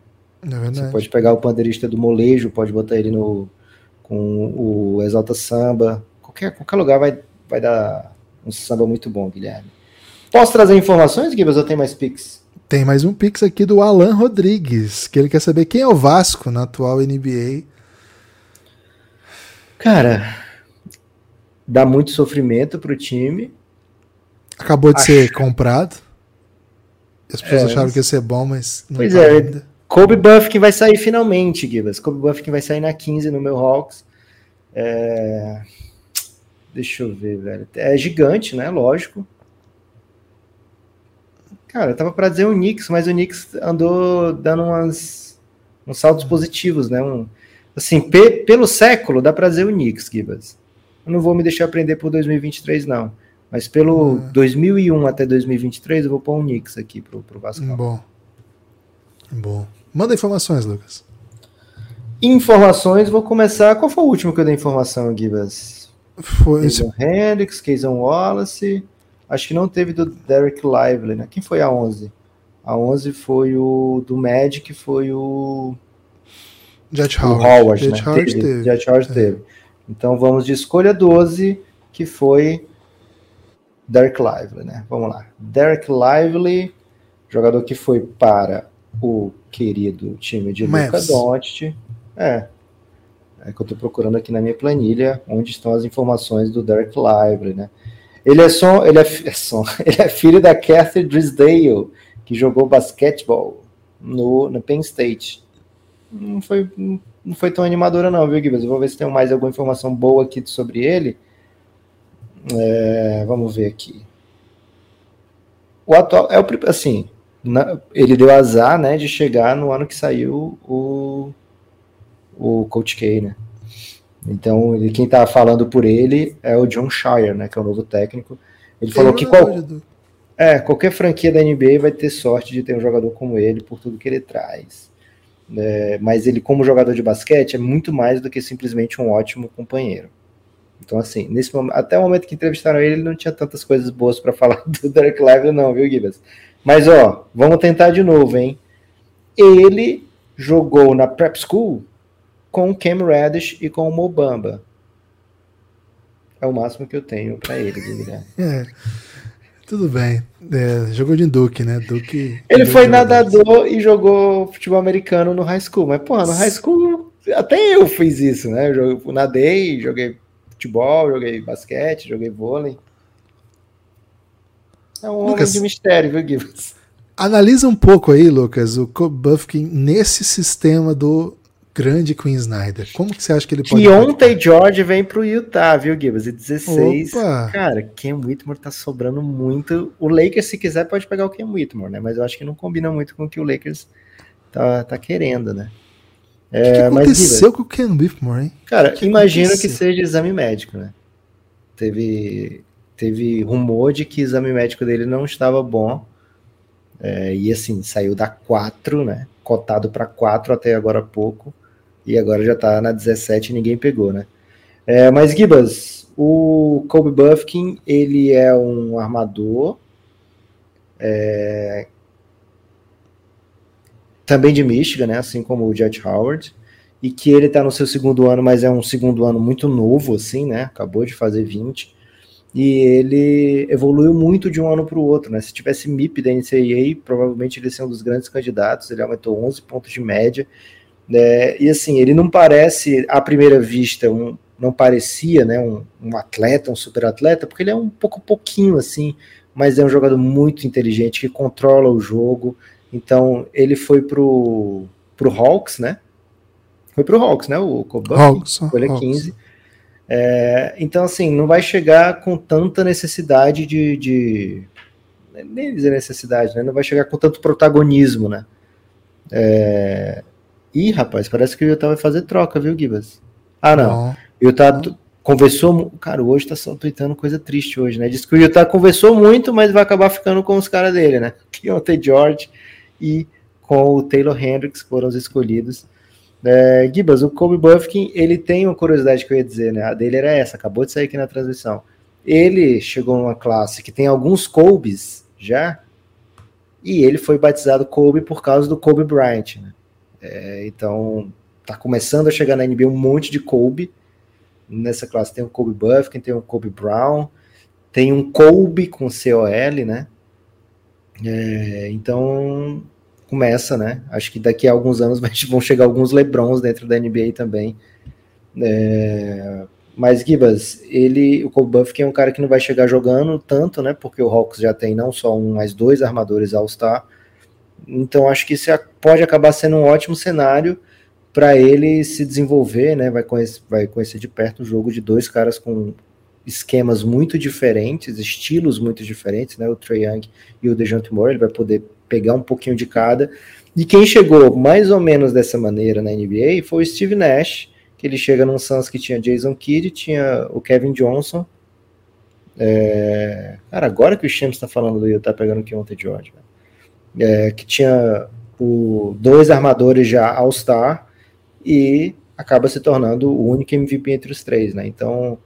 É. Você pode pegar o pandeirista do molejo, pode botar ele no com o Exalta Samba. Qualquer, qualquer lugar vai, vai dar um samba muito bom, Guilherme. Posso trazer informações, Guilherme, ou tem mais Pix? Tem mais um Pix aqui do Alan Rodrigues, que ele quer saber quem é o Vasco na atual NBA. Cara, dá muito sofrimento pro time. Acabou de Acho... ser comprado. As pessoas é, acharam que ia ser bom, mas não pois tá é. Ainda. Kobe Buff que vai sair finalmente, Gibas. Kobe Buff que vai sair na 15 no meu Hawks. É... Deixa eu ver, velho. É gigante, né? Lógico. Cara, tava para dizer o Knicks, mas o Knicks andou dando umas, uns saltos positivos, né? Um, assim, pe, pelo século, dá para dizer o Knicks, Gibas. Eu não vou me deixar aprender por 2023, não. Mas pelo 2001 até 2023, eu vou pôr um Knicks aqui pro, pro Vasco. Bom. Bom. Manda informações, Lucas. Informações, vou começar. Qual foi o último que eu dei informação, Gibas? Foi Jason esse... Hendricks, Keyson Wallace. Acho que não teve do Derek Lively, né? Quem foi a 11? A A 11 foi o do Magic, foi o. Jet Howard. Howard, Jet né? Howard teve. teve. Jet Howard é. teve. Então vamos de escolha 12, que foi Derek Lively, né? Vamos lá. Derek Lively, jogador que foi para o querido time de Luca Doncic. É. É que eu estou procurando aqui na minha planilha onde estão as informações do Derek Lively, né? Ele é só, ele é, é só, <laughs> ele é filho da Kathy Drisdale, que jogou basquetebol no, no Penn State. Não foi, não foi tão animadora não, viu, Gibbs? Eu vou ver se tem mais alguma informação boa aqui sobre ele. É, vamos ver aqui. O atual é o assim, na, ele deu azar, né, de chegar no ano que saiu o o Coach K, né? Então, ele, quem tá falando por ele é o John Shire, né, que é o novo técnico. Ele falou que qual, é, qualquer franquia da NBA vai ter sorte de ter um jogador como ele por tudo que ele traz. É, mas ele, como jogador de basquete, é muito mais do que simplesmente um ótimo companheiro. Então, assim, nesse momento, até o momento que entrevistaram ele, ele não tinha tantas coisas boas para <laughs> falar do Derek Lively, não, viu, Gibas? Mas, ó, vamos tentar de novo, hein? Ele jogou na Prep School com o Cam Reddish e com o Mobamba. É o máximo que eu tenho para ele, Guilherme. <laughs> É. Tudo bem. É, jogou de Duke, né? Duke. Ele Duke foi nadador e jogou futebol americano no high school. Mas, porra, no high school até eu fiz isso, né? Eu nadei, joguei futebol, joguei basquete, joguei vôlei. É um Lucas, homem de mistério, viu, Gibbs? Analisa um pouco aí, Lucas, o Kobe Buffkin nesse sistema do grande Queen Snyder. Como que você acha que ele pode... Que ontem George vem pro Utah, viu, Gibbs? E 16. Opa. Cara, Ken Whitmore tá sobrando muito. O Lakers, se quiser, pode pegar o Ken Whitmore, né? Mas eu acho que não combina muito com o que o Lakers tá, tá querendo, né? É, o que, aconteceu mas, com o Ken Whitmore, hein? Cara, que imagino aconteceu? que seja exame médico, né? Teve, teve rumor de que o exame médico dele não estava bom. É, e assim, saiu da 4, né? Cotado para 4 até agora há pouco e agora já está na 17 e ninguém pegou, né? É, mas Gibas, o Kobe Buffkin, ele é um armador é, também de Michigan, né? Assim como o Jet Howard, e que ele está no seu segundo ano, mas é um segundo ano muito novo, assim, né? Acabou de fazer 20 e ele evoluiu muito de um ano para o outro, né? Se tivesse MIP da NCAA, provavelmente ele ia ser um dos grandes candidatos. Ele aumentou 11 pontos de média né? E assim, ele não parece, à primeira vista, um, não parecia né, um, um, atleta, um super atleta, porque ele é um pouco pouquinho assim, mas é um jogador muito inteligente que controla o jogo. Então ele foi pro, pro Hawks, né? Foi pro Hawks, né? O Kobe, Hawks, escolha Hawks. 15. É, então, assim, não vai chegar com tanta necessidade de, de. Nem dizer necessidade, né? Não vai chegar com tanto protagonismo, né? É, Ih, rapaz, parece que o Utah vai fazer troca, viu, Gibas? Ah, não. O Utah conversou. Cara, hoje tá só tweetando coisa triste hoje, né? Diz que o Utah conversou muito, mas vai acabar ficando com os caras dele, né? <laughs> Keontae George e com o Taylor Hendricks foram os escolhidos. É, Gibas, o Kobe Buffkin, ele tem uma curiosidade que eu ia dizer, né? A dele era essa, acabou de sair aqui na transmissão. Ele chegou numa classe que tem alguns Kobes já, e ele foi batizado Kobe por causa do Kobe Bryant, né? É, então, tá começando a chegar na NBA um monte de Kobe. Nessa classe tem o Kobe Buffkin, tem o Kobe Brown, tem um Kobe com COL, né? É, então, começa, né? Acho que daqui a alguns anos <laughs> vão chegar alguns LeBrons dentro da NBA também. É, mas Gibas, ele, o Kobe Buffkin é um cara que não vai chegar jogando tanto, né? Porque o Hawks já tem não só um, mas dois armadores All-Star então acho que isso pode acabar sendo um ótimo cenário para ele se desenvolver, né? Vai conhecer, vai conhecer de perto o jogo de dois caras com esquemas muito diferentes, estilos muito diferentes, né? O Trey Young e o DeJounte Moore, ele vai poder pegar um pouquinho de cada. E quem chegou mais ou menos dessa maneira na NBA foi o Steve Nash, que ele chega num Suns que tinha Jason Kidd, tinha o Kevin Johnson. É... Cara, agora que o Shams está falando do Utah pegando o Keontae George, né? é, que tinha o, dois armadores já All-Star e acaba se tornando o único MVP entre os três, né? Então,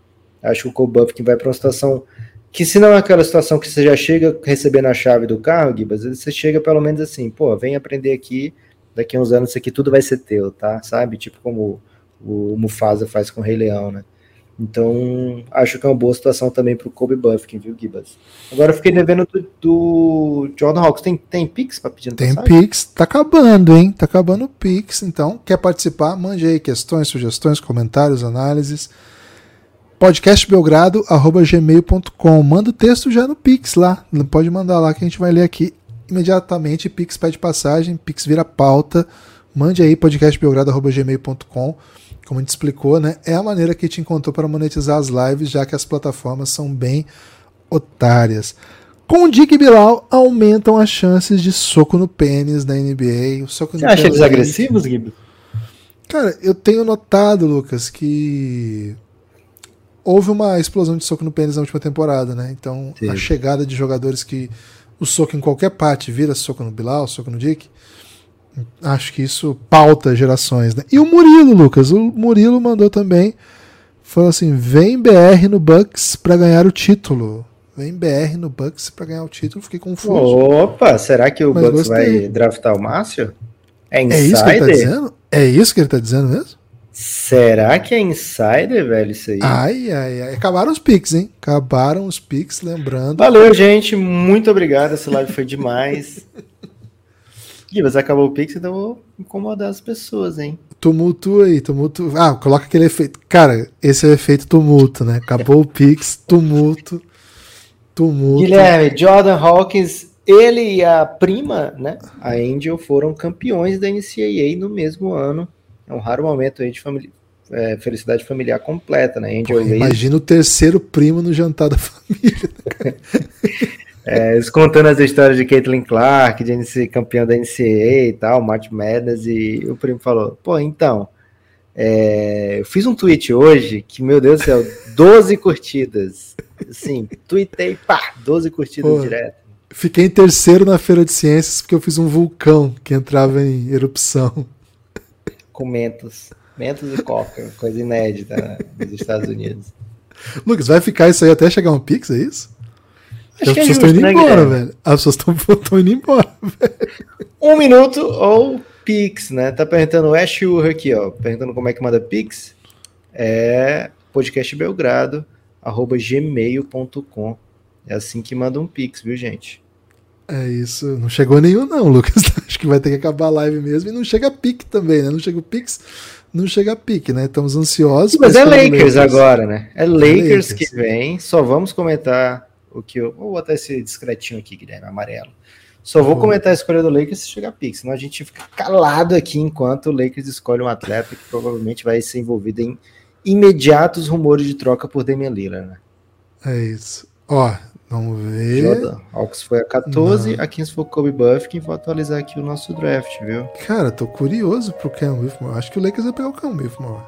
acho que o Cole Buffkin vai para uma situação que se não é aquela situação que você já chega recebendo a chave do carro, Gibas, você chega pelo menos assim, pô, vem aprender aqui, daqui a uns anos isso aqui tudo vai ser teu, tá? Sabe? Tipo como o, Mufasa faz com o Rei Leão, né? Então, acho que é uma boa situação também para o Kobe Buffkin, viu, Gibas? Agora eu fiquei devendo do, do Jordan Hawks. Tem, tem Pix para pedir Tem passagem? Pix, tá acabando, hein? Tá acabando o Pix. Então, quer participar? Mande aí questões, sugestões, comentários, análises. podcastbelgrado.gmail.com Manda o texto já no Pix lá. Pode mandar lá que a gente vai ler aqui imediatamente. Pix pede passagem, Pix vira pauta. Mande aí podcastbelgrado.gmail.com como a gente explicou, né, é a maneira que a gente encontrou para monetizar as lives, já que as plataformas são bem otárias. Com o Dick Bilal, aumentam as chances de soco no pênis da NBA. O soco Você acha eles agressivos, Gibi? Cara, eu tenho notado, Lucas, que houve uma explosão de soco no pênis na última temporada, né? Então, Sim. a chegada de jogadores que o soco em qualquer parte vira soco no Bilal, soco no Dick, Acho que isso pauta gerações, né? E o Murilo, Lucas, o Murilo mandou também, falou assim: vem BR no Bucks para ganhar o título. Vem BR no Bucks para ganhar o título. Fiquei confuso. Opa, será que o Mas Bucks gostei. vai draftar o Márcio? É, é isso que ele tá dizendo? É isso que ele tá dizendo mesmo? Será que é insider, velho, isso aí? Ai, ai, ai. Acabaram os pics, hein? Acabaram os pics, lembrando. Valeu, gente. Muito obrigado. Essa live foi demais. <laughs> Gibas, acabou o Pix, então eu vou incomodar as pessoas, hein? Tumulto aí, tumulto. Ah, coloca aquele efeito. Cara, esse é o efeito tumulto, né? Acabou o Pix, tumulto. Tumulto. Guilherme, Jordan Hawkins, ele e a prima, né? A Angel foram campeões da NCAA no mesmo ano. É um raro momento aí de família. É, felicidade familiar completa, né? Angel Pô, imagina o terceiro primo no jantar da <laughs> família. Né, É, eles contando as histórias de Caitlin Clark, de NC, campeão da NCAA e tal, March Madness, e o primo falou, pô, então, é, eu fiz um tweet hoje que, meu Deus do céu, 12 curtidas. Assim, tweetei, pá, 12 curtidas pô, direto. Fiquei em terceiro na Feira de Ciências porque eu fiz um vulcão que entrava em erupção. Com mentos. Mentos e coca, coisa inédita né, nos Estados Unidos. Lucas, vai ficar isso aí até chegar um Pix, é isso? Acho As pessoas estão é indo né, embora, velho. As pessoas estão <laughs> indo embora, velho. Um minuto ou Pix, né? Tá perguntando o Ash Ur aqui, ó. Perguntando como é que manda Pix. É podcastbelgrado, arroba gmail.com. É assim que manda um Pix, viu, gente? É isso. Não chegou nenhum, não, <laughs> Lucas. Acho que vai ter que acabar a live mesmo. E não chega Pix também, né? Não chega o Pix, não chega Pix, né? Estamos ansiosos. Mas é Lakers, Lakers agora, né? É Lakers, é Lakers que vem. Só vamos comentar o que eu vou botar esse discretinho aqui, Guilherme, amarelo. Só vou uhum. comentar a escolha do Lakers se chegar a pique, senão a gente fica calado aqui enquanto o Lakers escolhe um atleta que provavelmente vai ser envolvido em imediatos rumores de troca por Damian Lillard, né? É isso. Ó, vamos ver. Jordan Hawks foi a 14, Não. a 15 foi o Kobe Buffkin. Vou atualizar aqui o nosso draft, viu? Cara, tô curioso pro Cam Whitmore. Acho que o Lakers vai pegar o Cam Whitmore.